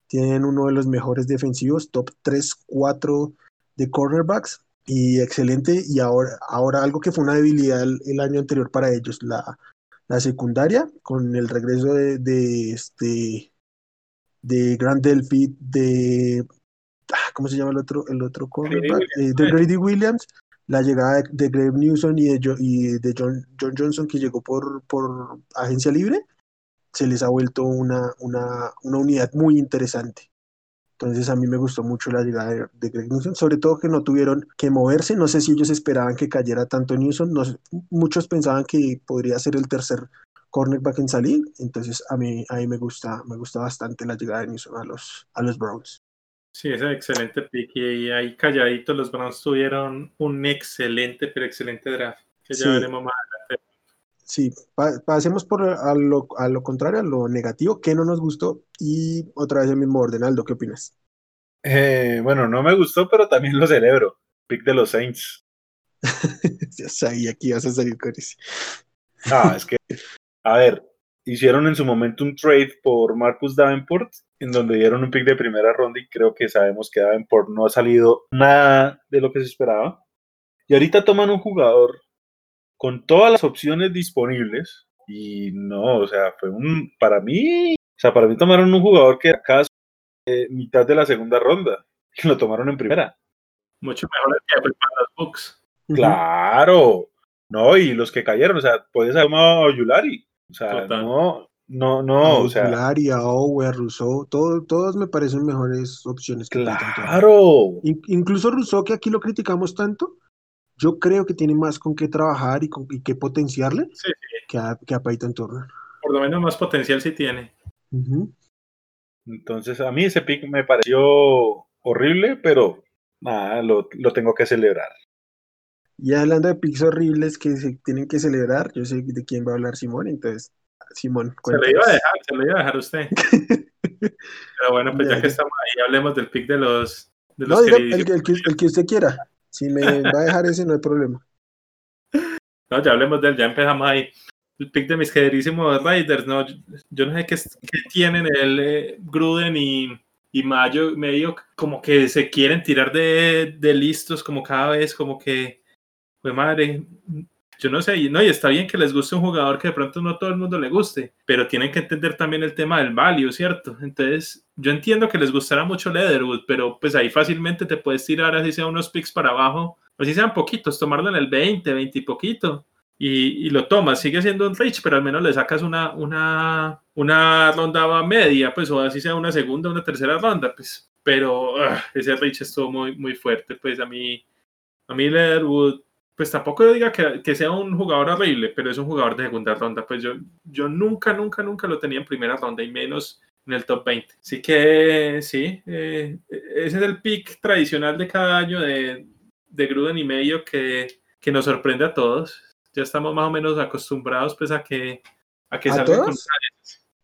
Tienen uno de los mejores defensivos, top 3, 4 de cornerbacks. Y excelente. Y ahora, ahora algo que fue una debilidad el año anterior para ellos, la, la secundaria con el regreso de, de este de Grand Delphi, de ah, ¿cómo se llama el otro el otro cornerback? Eh, de Grady Williams, la llegada de, Greg Newsom y de, y de John, John, Johnson que llegó por, por agencia libre, se les ha vuelto una, una, una unidad muy interesante. Entonces a mí me gustó mucho la llegada de, Greg Newsom, sobre todo que no tuvieron que moverse. No sé si ellos esperaban que cayera tanto Newsom. muchos pensaban que podría ser el tercer cornerback en salir. Entonces a mí, a mí me, gusta, me gusta bastante la llegada de Newsom a los, a los Browns. Sí, es excelente pick y ahí calladitos los Browns tuvieron un excelente, pero excelente draft, que ya veremos más adelante. Sí, pasemos por a lo, a lo, contrario, a lo negativo, que no nos gustó, y otra vez el mismo orden. Aldo, ¿qué opinas? Eh, bueno, no me gustó, pero también lo celebro. Pick de los Saints. [LAUGHS] ya sabía que ibas a salir con ese. Ah, es que, a ver, hicieron en su momento un trade por Marcus Davenport, en donde dieron un pick de primera ronda y creo que sabemos que Davenport no ha salido nada de lo que se esperaba. Y ahorita toman un jugador con todas las opciones disponibles y no, o sea, fue un, para mí, o sea, para mí tomaron un jugador que acá eh, mitad de la segunda ronda y lo tomaron en primera. Mucho mejor que para los Bucks. Claro, no, y los que cayeron, o sea, puedes haber tomado a Yulari, o sea, no, no, no, o sea. Yulari, a Owe, a Rousseau, todo, todos me parecen mejores opciones que Claro. incluso Rousseau, que aquí lo criticamos tanto, yo creo que tiene más con qué trabajar y, con, y qué potenciarle Que, a, que, a, Peyton Turner. Por lo menos más potencial sí tiene. Entonces, a mí ese pick me pareció horrible, pero nada, lo, lo, tengo que celebrar. Y hablando de picks horribles que se tienen que celebrar, yo sé de quién va a hablar Simón, entonces, Simón, Se lo iba a dejar, se lo iba a dejar usted. [LAUGHS] pero bueno, pues ya, que estamos ahí, hablemos del pick de los. De los no, el, el, que, el que usted quiera. Si me va a dejar ese, no hay problema. [LAUGHS] No, ya hablemos del, ya empezamos ahí. El pick de mis queridísimos Raiders, ¿no? Yo no sé qué, tienen el eh, Gruden y, y, Mayo, medio como que se quieren tirar de, de listos, como cada vez, como que, pues madre, yo no sé, no, y está bien que les guste un jugador que de pronto no todo el mundo le guste, pero tienen que entender también el tema del value, ¿cierto? Entonces, yo entiendo que les gustará mucho Leatherwood, pero pues ahí fácilmente te puedes tirar así sea unos picks para abajo, así sean poquitos, tomarlo en el 20, 20 y poquito, y, y, lo tomas, sigue siendo un reach, pero al menos le sacas una, una, una ronda media, pues, o así sea una segunda, una tercera ronda, pues, pero uh, ese reach estuvo muy, muy fuerte, pues a mí, a mí Leatherwood pues tampoco diga que, que, sea un jugador horrible, pero es un jugador de segunda ronda. Pues yo, yo nunca, nunca, nunca lo tenía en primera ronda y menos en el top 20. Así que sí, eh, ese es el pick tradicional de cada año de, de Gruden y medio que, que, nos sorprende a todos. Ya estamos más o menos acostumbrados pues a que, a que ¿A todos?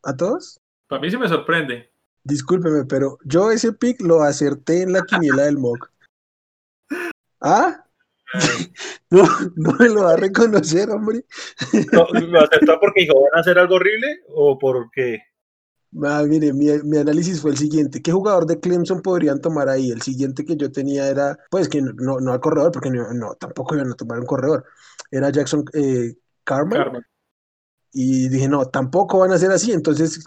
¿A todos? Para mí sí me sorprende. Discúlpeme, pero yo ese pick lo acerté en la quiniela del mock. ¿Ah? [LAUGHS] No, no me lo va a reconocer, hombre. ¿Lo aceptó porque dijo, van a hacer algo horrible o porque...? Ah, mire, mi, mi, análisis fue el siguiente. ¿Qué jugador de Clemson podrían tomar ahí? El siguiente que yo tenía era, pues que no, no al corredor, porque no, no tampoco iban a tomar un corredor. Era Jackson, eh, Carmen. Carmen. Y dije, no, tampoco van a ser así. Entonces,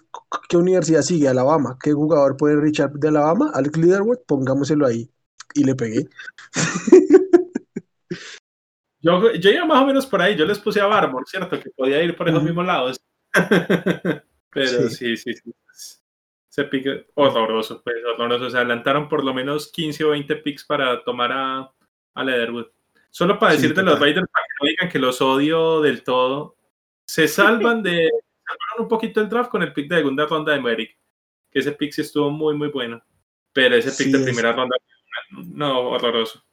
¿qué universidad sigue? Alabama. ¿Qué jugador puede Richard de Alabama? Alex Leatherwood, pongámoselo ahí. Y le pegué. [LAUGHS] Yo, yo iba más o menos por ahí. Yo les puse a Barmore, ¿cierto? Que podía ir por esos Ujú. mismos lados. [LAUGHS] Pero sí, sí, sí. Ese pick horroroso, pues horroroso. Se adelantaron por lo menos 15 o 20 picks para tomar a, a Leatherwood. Solo para Sí, decir de los total. Raiders, para que no digan que los odio del todo, se salvan de. salvaron un poquito el draft con el pick de segunda ronda de Merrick. Que ese pick sí estuvo muy, muy bueno. Pero ese pick Sí, de primera ronda, no, horroroso.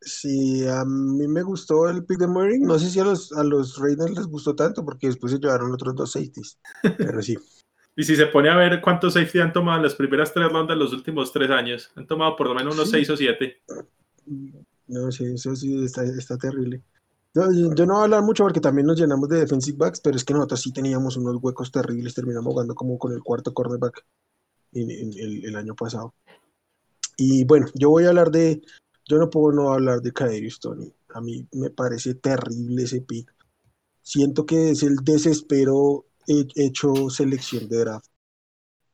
Sí, a mí me gustó el pick de Murray. No sé si a los, a los Raiders les gustó tanto porque después se llevaron otros dos safeties. Pero sí. [LAUGHS] Y si se pone a ver cuántos safety han tomado en las primeras tres rondas los últimos tres años, han tomado por lo menos unos Sí. seis o siete. No, sí, eso sí está, está terrible. Yo, yo no voy a hablar mucho porque también nos llenamos de defensive backs, pero es que nosotros sí teníamos unos huecos terribles. Terminamos jugando como con el cuarto cornerback en, en el, el año pasado. Y bueno, yo voy a hablar de. Yo no puedo no hablar de Kadarius Tony. A mí me parece terrible ese pick. Siento que es el desespero he- hecho selección de draft.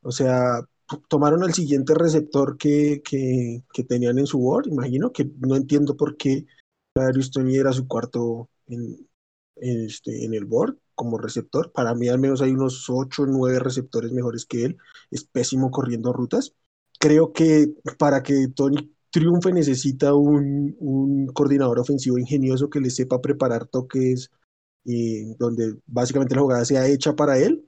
O sea, tomaron al siguiente receptor que, que, que tenían en su board, imagino, que no entiendo por qué Kadarius Tony era su cuarto en, en este, en el board como receptor. Para mí al menos hay unos 8 o 9 receptores mejores que él. Es pésimo corriendo rutas. Creo que para que Tony triunfe necesita un, coordinador ofensivo ingenioso que le sepa preparar toques donde básicamente la jugada sea hecha para él.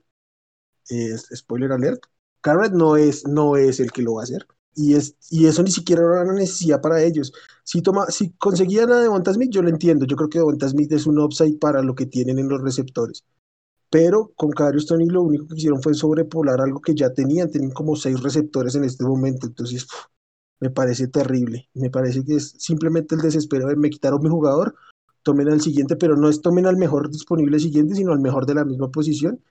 Spoiler alert. Garrett no es, no es el que lo va a hacer. Y, es, y eso ni siquiera era una necesidad para ellos. Si, toma, si conseguían a Devonta Smith, yo lo entiendo. Yo creo que Devonta Smith es un upside para lo que tienen en los receptores. Pero con Kadarius Tony lo único que hicieron fue sobrepolar algo que ya tenían. Tenían como seis receptores en este momento. Entonces, me parece terrible. Me parece que es simplemente el desespero de me quitaron mi jugador, tomen al siguiente, pero no es tomen al mejor disponible siguiente, sino al mejor de la misma posición.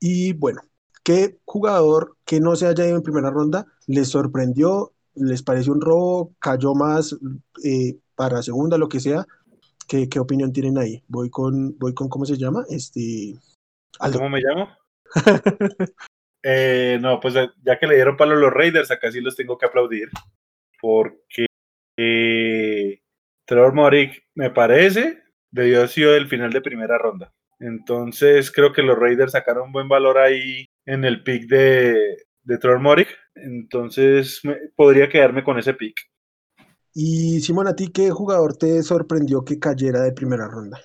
Y bueno, ¿qué jugador que no se haya ido en primera ronda les sorprendió? ¿Les pareció un robo? ¿Cayó más eh, para segunda, lo que sea? ¿Qué, qué opinión tienen ahí? Voy con, voy con, ¿cómo se llama? Este, Aldo. ¿Cómo me llamo? [LAUGHS] Eh, no, pues ya- ya que le dieron palo a los Raiders, acá sí los tengo que aplaudir. Porque eh, Trevor Morick, me parece, debió haber sido el final de primera ronda. Entonces creo que los Raiders sacaron buen valor ahí en el pick de, de Trevor Morick. Entonces me- podría quedarme con ese pick. Y Simón, ¿a ti qué jugador te sorprendió que cayera de primera ronda?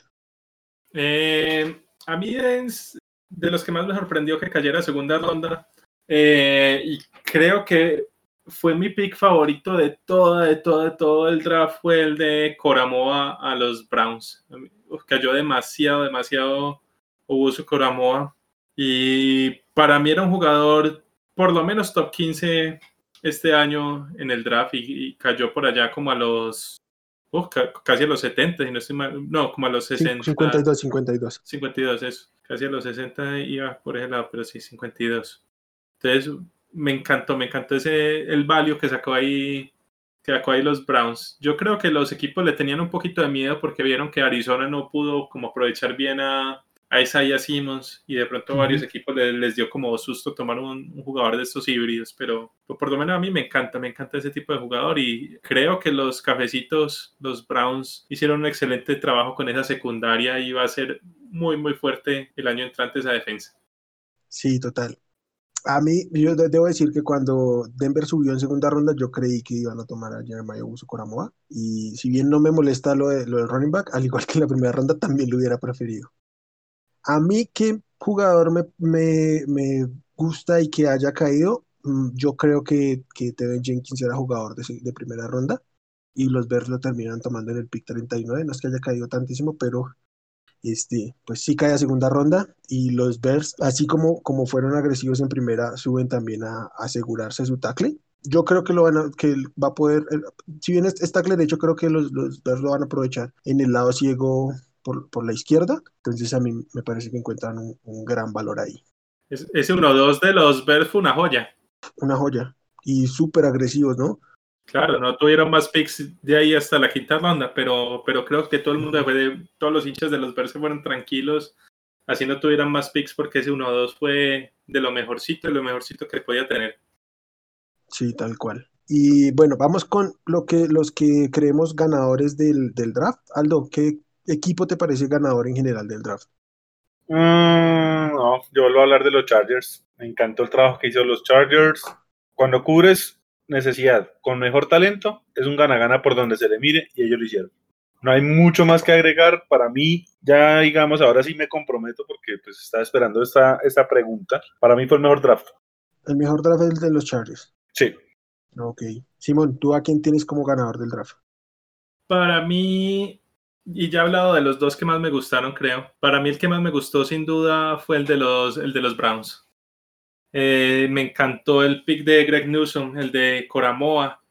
Eh, a mí es de los que más me sorprendió que cayera segunda ronda. Eh, y creo que fue mi pick favorito de toda, de todo, de todo el draft. Fue el de Coramoa a los Browns. Uf, cayó demasiado, demasiado Obusu Coramoa. Y para mí era un jugador por lo menos top 15 este año en el draft y, y cayó por allá como a los uf, ca- casi a los 70, si no estoy mal, no, como a los 60. 52, 52. 52, eso. Casi a los 60 iba por ese lado, pero sí, 52. Entonces, me encantó, me encantó ese, el value que sacó ahí, que sacó ahí los Browns. Yo creo que los equipos le tenían un poquito de miedo porque vieron que Arizona no pudo como aprovechar bien a, a Isaiah Simmons y de pronto varios equipos le- les dio como susto tomar un, un jugador de estos híbridos, pero por lo menos a mí me encanta, me encanta ese tipo de jugador y creo que los cafecitos, los Browns, hicieron un excelente trabajo con esa secundaria y va a ser muy, muy fuerte el año entrante esa defensa. Sí, total. A mí, yo de- debo decir que cuando Denver subió en segunda ronda, yo creí que iban a tomar a Jeremiah Uso Coramoa. Y si bien no me molesta lo, de, lo del running back, al igual que en la primera ronda, también lo hubiera preferido. A mí, ¿qué jugador me, me, me gusta y que haya caído? Mm, Yo creo que, que Tevin Jenkins era jugador de, primera ronda y los Bears lo terminan tomando en el pick 39. No es que haya caído tantísimo, pero este, pues sí cae a segunda ronda y los Bears, así como, como fueron agresivos en primera, suben también a, asegurarse su tackle. Yo creo que lo van a, que va a poder, si bien es, es tackle derecho, creo que los Bears lo van a aprovechar en el lado ciego por, por la izquierda. Entonces a mí me parece que encuentran un, un gran valor ahí. Es- Ese 1-2 de los Bears fue una joya. Una joya. Y súper agresivos, ¿no? Claro, no tuvieron más picks de ahí hasta la quinta ronda, pero, pero creo que todo el mundo fue todos los hinchas de los Bears fueron tranquilos, así no tuvieran más picks porque ese 1-2 fue de lo mejorcito, de lo mejorcito que podía tener. Sí, tal cual. Y bueno, vamos con lo que los que creemos ganadores del, del draft. Aldo, ¿qué equipo te parece ganador en general del draft? Mm, no, yo vuelvo a hablar de los Chargers. Me encantó el trabajo que hizo los Chargers. Cuando cubres necesidad con mejor talento, es un gana-gana por donde se le mire y ellos lo hicieron. No hay mucho más que agregar. Para mí, ya digamos, ahora sí me comprometo porque pues estaba esperando esta, esta pregunta. Para mí fue el mejor draft. El mejor draft es el de los Chargers. Sí. Ok. Simón, ¿tú a quién tienes como ganador del draft? Para mí, y ya he hablado de los dos que más me gustaron, creo. Para mí el que más me gustó sin duda fue el de los, el de los Browns. Eh, me encantó el pick de Greg Newsom, el de Coramoa.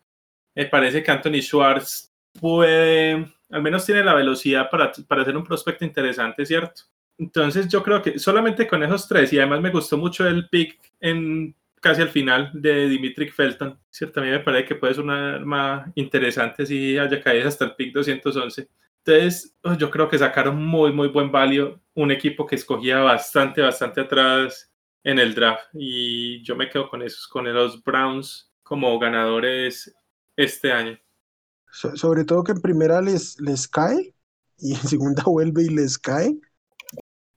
Me parece que Anthony Schwartz puede, al menos tiene la velocidad para, para ser un prospecto interesante, ¿cierto? Entonces yo creo que solamente con esos tres, y además me gustó mucho el pick en casi al final de Dimitri Felton, ¿cierto? A mí me parece que puede ser una arma interesante si haya caído hasta el pick 211. Entonces, oh, yo creo que sacaron muy, muy buen valio. Un equipo que escogía bastante, bastante atrás en el draft. Y yo me quedo con esos, con los Browns como ganadores este año. So- sobre todo que en primera les, les cae y en [LAUGHS] segunda vuelve y les cae.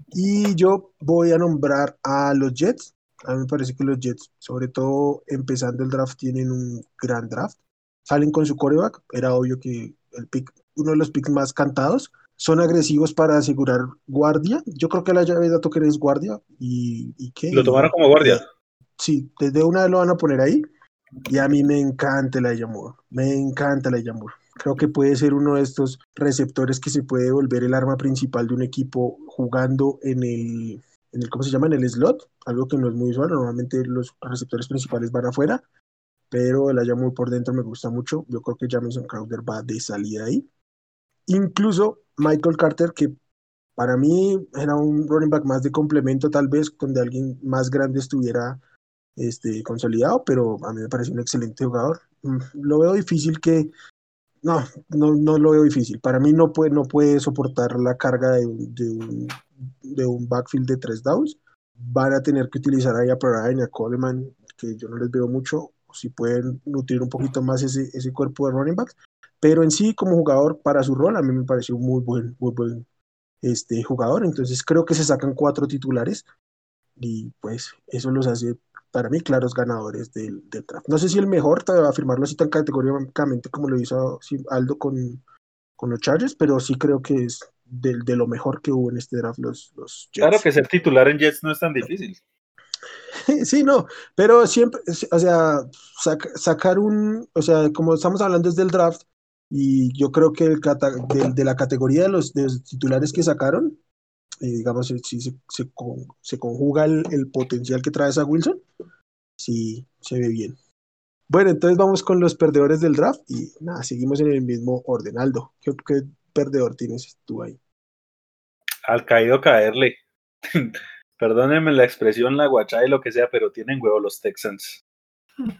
Y yo voy a nombrar a los Jets. A mí me parece que los Jets, sobre todo empezando el draft, tienen un gran draft. Salen con su coreback. Era obvio que el pick, uno de los picks más cantados. Son agresivos para asegurar guardia. Yo creo que la llave de dato que es guardia. ¿Y, y qué? Lo tomaron como guardia. Sí, desde una vez lo van a poner ahí. Y a mí me encanta el Moore. Me encanta el Moore. Creo que puede ser uno de estos receptores que se puede volver el arma principal de un equipo jugando en el, en el ¿cómo se llama? En el slot, algo que no es muy usual. Normalmente los receptores principales van afuera, pero el Moore por dentro me gusta mucho. Yo creo que Jamison Crowder va de salida ahí. Incluso Michael Carter, que para mí era un running back más de complemento, tal vez, donde alguien más grande estuviera este, consolidado, pero a mí me parece un excelente jugador. Mm, Lo veo difícil que. No, no, no lo veo difícil. Para mí no puede, no puede soportar la carga de, un- de, un, de un backfield de tres downs. Van a tener que utilizar ahí a Perrine a Coleman, que yo no les veo mucho. Si pueden nutrir un poquito más ese, ese cuerpo de running backs. Pero en sí, como jugador, para su rol, a mí me pareció un muy buen, muy buen este, jugador. Entonces creo que se sacan cuatro titulares y pues eso los hace para mí claros ganadores del, del draft. No sé si el mejor, afirmarlo así tan categóricamente como lo hizo Aldo con, con los Chargers, pero sí creo que es del- de, lo mejor que hubo en este draft los, los Jets. Claro que ser titular en Jets no es tan difícil. [LAUGHS] Sí, no, pero siempre, o sea, sac- sacar un, o sea, como estamos hablando desde el draft, y yo creo que el cata- de, de la categoría de los, de los titulares que sacaron, eh, digamos, si si se, se, con- se conjuga el, el potencial que trae esa Wilson, sí se ve bien. Bueno, entonces vamos con los perdedores del draft y nada, seguimos en el mismo orden. Aldo, ¿qué, qué perdedor tienes tú ahí? Al caído caerle. [LAUGHS] Perdónenme la expresión, la guachá y lo que sea, pero tienen huevo los Texans.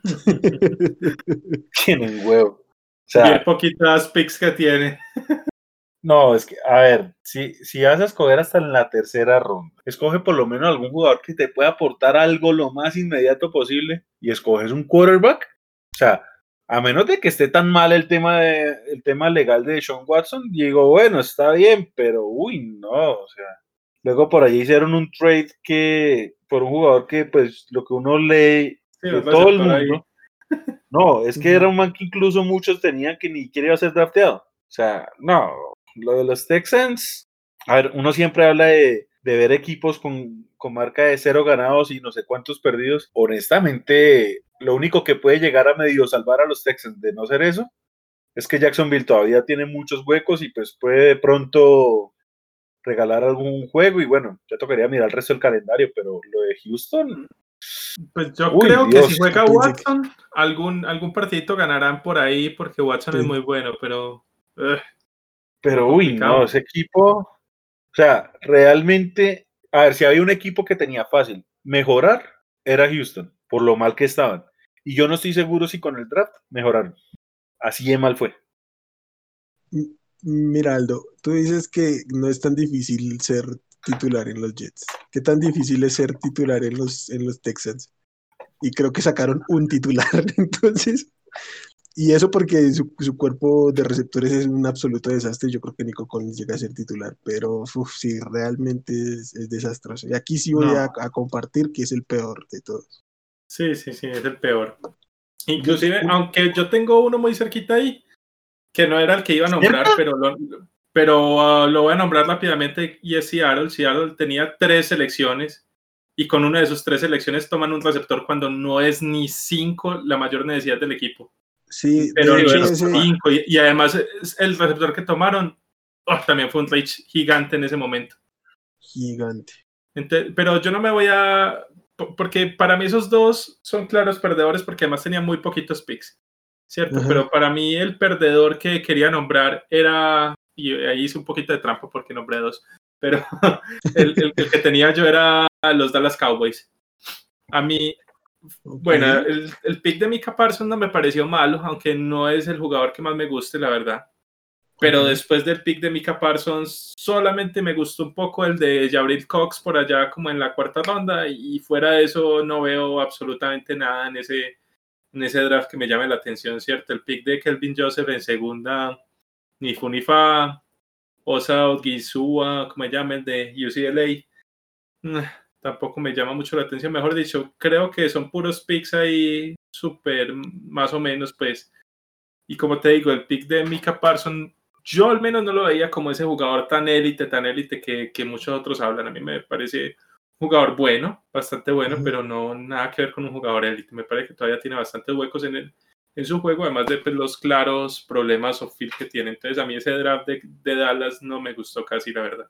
[LAUGHS] [LAUGHS] Tienen huevo. O sea, Bien poquitas picks que tiene. [LAUGHS] No, es que, a ver, si, si vas a escoger hasta en la tercera ronda, escoge por lo menos algún jugador que te pueda aportar algo lo más inmediato posible y escoges un quarterback. O sea, a menos de que esté tan mal el tema, de, el tema legal de Sean Watson, digo, bueno, está bien, pero uy, no, o sea. Luego por allí hicieron un trade que, por un jugador que, pues, lo que uno lee Sí, de todo el ahí. [LAUGHS] No, es que era un man que incluso muchos tenían que ni siquiera iba a ser drafteado. O sea, no, lo de los Texans, a ver, uno siempre habla de, de ver equipos con, con marca de cero ganados y no sé cuántos perdidos. Honestamente, lo único que puede llegar a medio salvar a los Texans de no ser eso es que Jacksonville todavía tiene muchos huecos y pues puede de pronto regalar algún juego y bueno, ya tocaría mirar el resto del calendario, pero lo de Houston, Pues yo Uy, creo Dios, que si juega Watson, algún, algún partidito ganarán por ahí porque Watson Sí. es muy bueno, pero eh, Pero uy, no, ese equipo, o sea, realmente, a ver, si había un equipo que tenía fácil mejorar, era Houston, por lo mal que estaban. Y yo no estoy seguro si con el draft mejoraron. Así de mal fue. Mira, Aldo, tú dices que no es tan difícil ser titular en los Jets. ¿Qué tan difícil es ser titular en los, en los Texans? Y creo que sacaron un titular, [LAUGHS] entonces. Y eso porque su, su, cuerpo de receptores es un absoluto desastre. Yo creo que Nico Collins llega a ser titular, pero uf, sí, realmente es, es, desastroso. Y aquí sí voy no. a, a, compartir que es el peor de todos. Sí, sí, sí, es el peor. Inclusive, aunque yo tengo uno muy cerquita ahí, que no era el que iba a nombrar, pero lo, pero uh, lo voy a nombrar rápidamente y es Seattle. Seattle tenía tres selecciones y con una de sus tres selecciones toman un receptor cuando no es ni cinco la mayor necesidad del equipo. Sí, pero hecho, cinco y, y, además el receptor que tomaron oh, también fue un reach gigante en ese momento. Gigante. Entonces, pero yo no me voy a porque para mí esos dos son claros perdedores porque además tenían muy poquitos picks, ¿cierto? Ajá. Pero para mí el perdedor que quería nombrar era, y ahí hice un poquito de trampa porque nombré dos, pero [LAUGHS] el, el, el que tenía yo era los Dallas Cowboys. A mí, okay. bueno, el, el, pick de Mika Parsons no me pareció malo, aunque no es el jugador que más me guste, la verdad. Pero okay. después del pick de Mika Parsons, solamente me gustó un poco el de Jabril Cox por allá como en la cuarta ronda y fuera de eso no veo absolutamente nada en ese, en ese draft que me llame la atención, ¿cierto? El pick de Kelvin Joseph en segunda, ni Funifa, Osa Gizua, como se llama, el de UCLA, tampoco me llama mucho la atención. Mejor dicho, creo que son puros picks ahí súper, más o menos, pues. Y como te digo, el pick de Mika Parsons yo al menos no lo veía como ese jugador tan élite, tan élite que, que, muchos otros hablan. A mí me parece un jugador bueno, bastante bueno, uh -huh. pero no nada que ver con un jugador élite. Me parece que todavía tiene bastantes huecos en, el, en su juego, además de pues, los claros problemas o fit que tiene. Entonces a mí ese draft de, de, Dallas no me gustó casi, la verdad.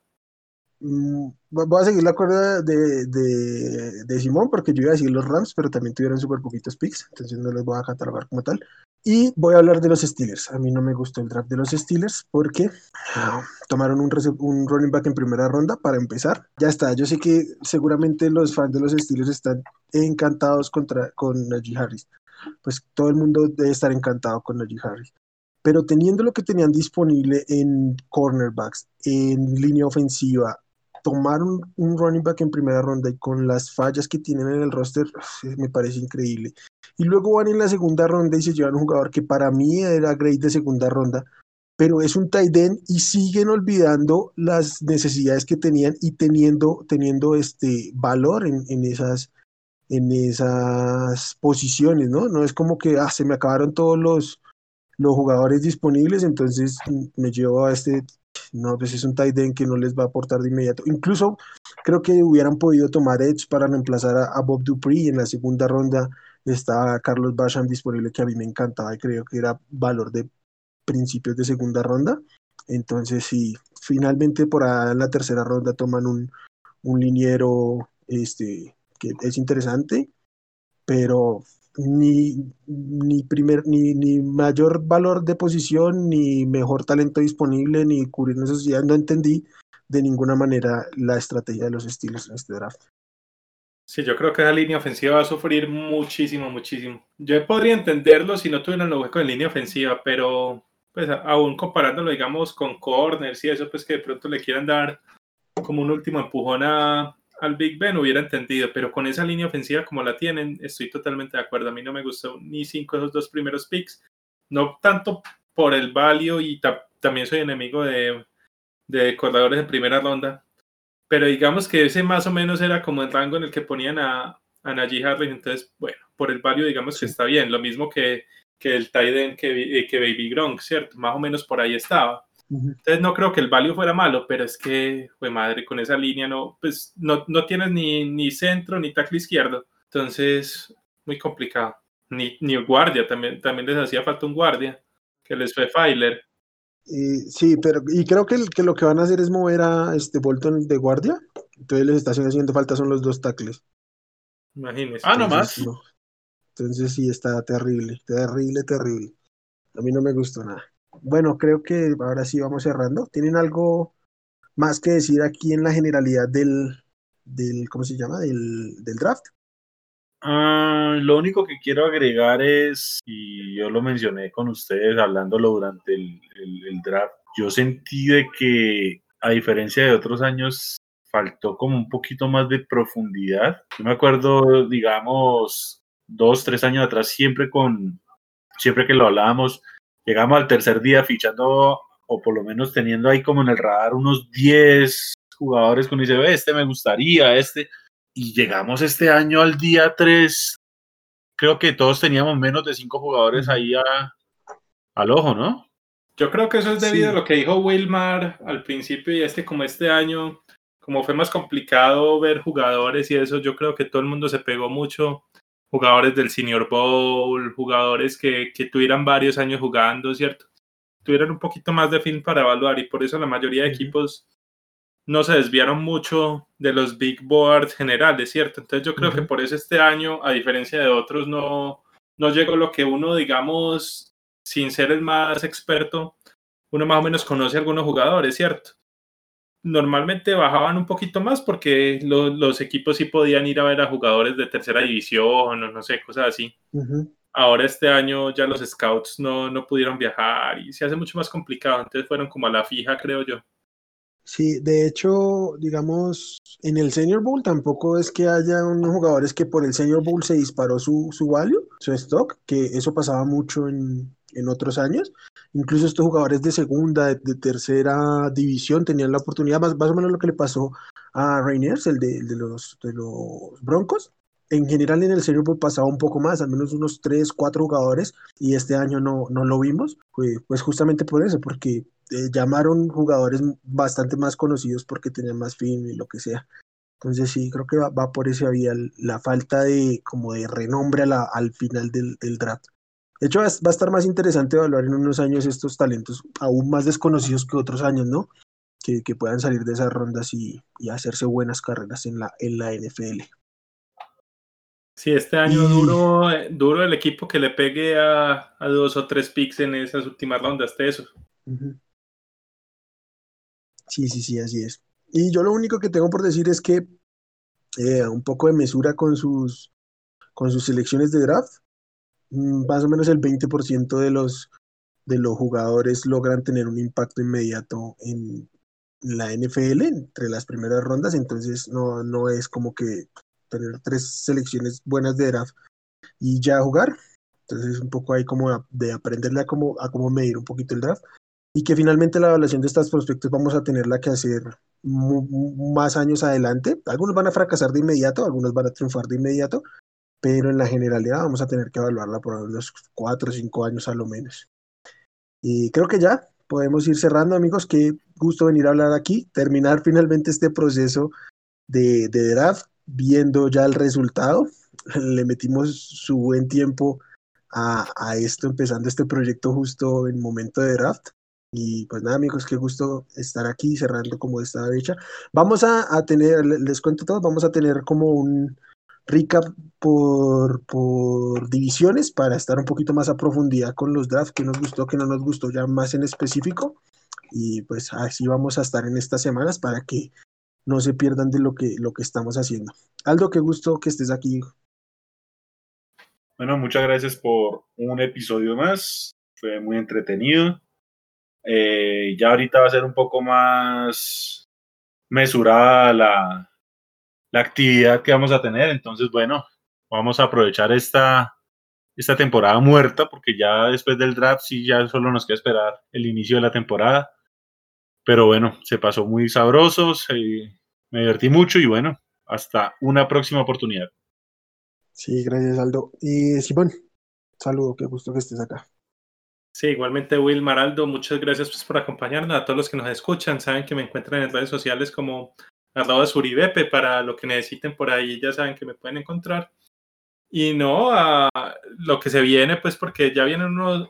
Mm, voy a seguir la cuerda de, de, de, Simón porque yo iba a decir los Rams, pero también tuvieron súper poquitos picks, entonces no los voy a catalogar como tal. Y voy a hablar de los Steelers. A mí no me gustó el draft de los Steelers porque uh, tomaron un, un, running back en primera ronda para empezar. Ya está, yo sé que seguramente los fans de los Steelers están encantados contra, con Najee Harris. Pues todo el mundo debe estar encantado con Najee Harris. Pero teniendo lo que tenían disponible en cornerbacks, en línea ofensiva, tomar un, un, running back en primera ronda y con las fallas que tienen en el roster, me parece increíble. Y luego van en la segunda ronda y se llevan un jugador que para mí era great de segunda ronda, pero es un tight end y siguen olvidando las necesidades que tenían y teniendo, teniendo este valor en, en esas en esas posiciones, ¿no? No es como que ah, se me acabaron todos los, los jugadores disponibles, entonces me llevo a este no, pues es un tight end que no les va a aportar de inmediato. Incluso creo que hubieran podido tomar Edge para reemplazar a, Bob Dupree. En la segunda ronda estaba Carlos Basham disponible, que a mí me encantaba y creo que era valor de principios de segunda ronda. Entonces, sí, finalmente por la tercera ronda toman un, un liniero este, que es interesante, pero ni, ni, primer, ni, ni mayor valor de posición, ni mejor talento disponible, ni cubrir necesidades. No entendí de ninguna manera la estrategia de los estilos en este draft. Sí, yo creo que esa línea ofensiva va a sufrir muchísimo, muchísimo. Yo podría entenderlo si no tuvieran los huecos en línea ofensiva, pero pues aún comparándolo, digamos, con corners y eso, pues que de pronto le quieran dar como un último empujón a, al Big Ben hubiera entendido, pero con esa línea ofensiva como la tienen, estoy totalmente de acuerdo. A mí no me gustó ni cinco de esos dos primeros picks, no tanto por el value y ta también soy enemigo de, de corredores en primera ronda, pero digamos que ese más o menos era como el rango en el que ponían a, a Najee Harris, entonces, bueno, por el value digamos que está bien, lo mismo que, que el end que, que Baby Gronk, ¿cierto? Más o menos por ahí estaba. Entonces no creo que el value fuera malo, pero es que, fue madre, con esa línea no, pues no, no tienes ni, ni centro ni tackle izquierdo. Entonces, muy complicado. Ni, ni guardia, también, también les hacía falta un guardia, que les fue Filer. Y, sí, pero y creo que, que, lo que van a hacer es mover a este Bolton de guardia. Entonces les está haciendo falta son los dos tackles. Imagínense. Ah, nomás. No. Entonces sí, está terrible, terrible, terrible. A mí no me gustó nada bueno, creo que ahora sí vamos cerrando. ¿Tienen algo más que decir aquí en la generalidad del, del ¿cómo se llama? Del, del draft. Ah, lo único que quiero agregar es, y yo lo mencioné con ustedes hablándolo durante el, el draft, yo sentí de que a diferencia de otros años faltó como un poquito más de profundidad. Yo me acuerdo, digamos, dos, tres años atrás, siempre con, siempre que lo hablábamos, llegamos al tercer día fichando o por lo menos teniendo ahí como en el radar unos 10 jugadores con dice, este me gustaría, este. Y llegamos este año al día 3, creo que todos teníamos menos de 5 jugadores ahí al ojo, ¿no? Yo creo que eso es debido a lo que dijo Wilmar al principio y este como este año, como fue más complicado ver jugadores y eso, yo creo que todo el mundo se pegó mucho. Jugadores del Senior Bowl, jugadores que, que tuvieran varios años jugando, ¿cierto? Tuvieran un poquito más de fin para evaluar y por eso la mayoría de equipos no se desviaron mucho de los big boards generales, ¿cierto? Entonces yo creo que por eso este año, a diferencia de otros, no, no llegó lo que uno, digamos, sin ser el más experto, uno más o menos conoce a algunos jugadores, ¿cierto? Normalmente bajaban un poquito más porque los equipos sí podían ir a ver a jugadores de tercera división o no sé, cosas así. Ahora este año ya los scouts no, no pudieron viajar y se hace mucho más complicado, entonces fueron como a la fija, creo yo. Sí, de hecho, digamos, en el Senior Bowl tampoco es que haya unos jugadores que por el Senior Bowl se disparó su, su value, su stock, que eso pasaba mucho en, otros años. Incluso estos jugadores de segunda, de, tercera división, tenían la oportunidad, más, más, o menos lo que le pasó a Rainiers, el de, los, de los Broncos. En general en el Bowl pasaba un poco más, al menos unos 3, 4 jugadores, y este año no, no lo vimos, pues, pues justamente por eso, porque eh, llamaron jugadores bastante más conocidos porque tenían más fin y lo que sea. Entonces sí, creo que va, por esa vía la falta de como de renombre al final del, draft. De hecho, va, a estar más interesante evaluar en unos años estos talentos aún más desconocidos que otros años, ¿no? Que, que puedan salir de esas rondas y, y, hacerse buenas carreras en la, en la NFL. Sí, este año duro, duro el equipo que le pegue a, a, dos o tres picks en esas últimas rondas de eso. Sí, sí, sí, así es. Y yo lo único que tengo por decir es que eh, un poco de mesura con sus, con sus selecciones de draft. Mm, más o menos el 20% de los, de los jugadores logran tener un impacto inmediato en, la NFL entre las primeras rondas, entonces no, no es como que tener tres selecciones buenas de draft y ya jugar. Entonces es un poco ahí como de aprenderle a cómo, a cómo medir un poquito el draft y que finalmente la evaluación de estos prospectos vamos a tenerla que hacer más años adelante. Algunos van a fracasar de inmediato, algunos van a triunfar de inmediato, pero en la generalidad vamos a tener que evaluarla por unos cuatro o cinco años a lo menos. Y creo que ya podemos ir cerrando, amigos. Qué gusto venir a hablar aquí, terminar finalmente este proceso de, de draft, viendo ya el resultado. [LAUGHS] Le metimos su buen tiempo a, a esto, empezando este proyecto justo en momento de draft. Y pues nada, amigos, qué gusto estar aquí cerrando como esta fecha. Vamos a, a, tener, les cuento todo, vamos a tener como un recap por, por divisiones para estar un poquito más a profundidad con los drafts, que nos gustó, que no nos gustó, ya más en específico. Y pues así vamos a estar en estas semanas para que no se pierdan de lo que, lo que estamos haciendo. Aldo, qué gusto que estés aquí. Bueno, muchas gracias por un episodio más. Fue muy entretenido. Eh, ya ahorita va a ser un poco más mesurada la, la actividad que vamos a tener. Entonces, bueno, vamos a aprovechar esta, esta temporada muerta, porque ya después del draft sí ya solo nos queda esperar el inicio de la temporada. Pero bueno, se pasó muy sabroso, me divertí mucho y bueno, hasta una próxima oportunidad. Sí, gracias Aldo. Y Simón, saludo, qué gusto que estés acá. Sí, igualmente Will Maraldo, muchas gracias pues, por acompañarnos. A todos los que nos escuchan, saben que me encuentran en redes sociales como arroba suribepe para lo que necesiten por ahí, ya saben que me pueden encontrar. Y no a lo que se viene, pues porque ya vienen unos,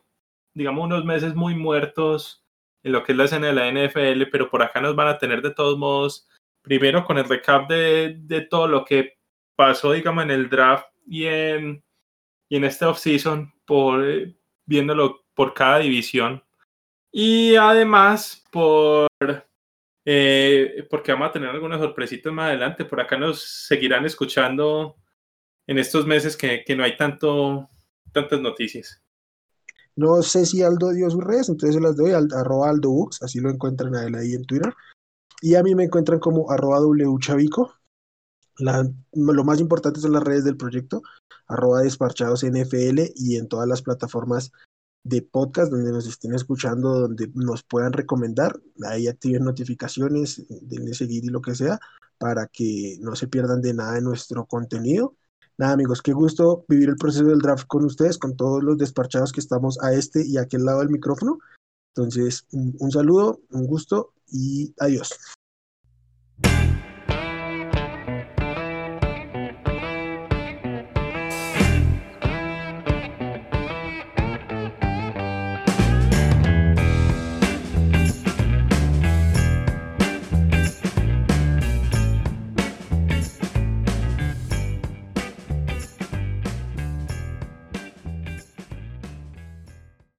digamos, unos meses muy muertos en lo que es la escena de la NFL, pero por acá nos van a tener de todos modos, primero con el recap de, de todo lo que pasó, digamos, en el draft y en, y en este offseason, por viéndolo por cada división. Y además por eh, porque vamos a tener algunas sorpresitas más adelante. Por acá nos seguirán escuchando en estos meses que, que no hay tanto, tantas noticias. No sé si Aldo dio sus redes, entonces se las doy, al, arroba Aldo así lo encuentran a él ahí en Twitter. Y a mí me encuentran como arroba wchavico. Lo más importante son las redes del proyecto, arroba desparchados NFL y en todas las plataformas de podcast donde nos estén escuchando, donde nos puedan recomendar, ahí activen notificaciones, denle seguir y lo que sea, para que no se pierdan de nada de nuestro contenido. Nada, amigos, qué gusto vivir el proceso del draft con ustedes, con todos los despachados que estamos a este y a aquel lado del micrófono. Entonces, un, un saludo, un gusto y adiós.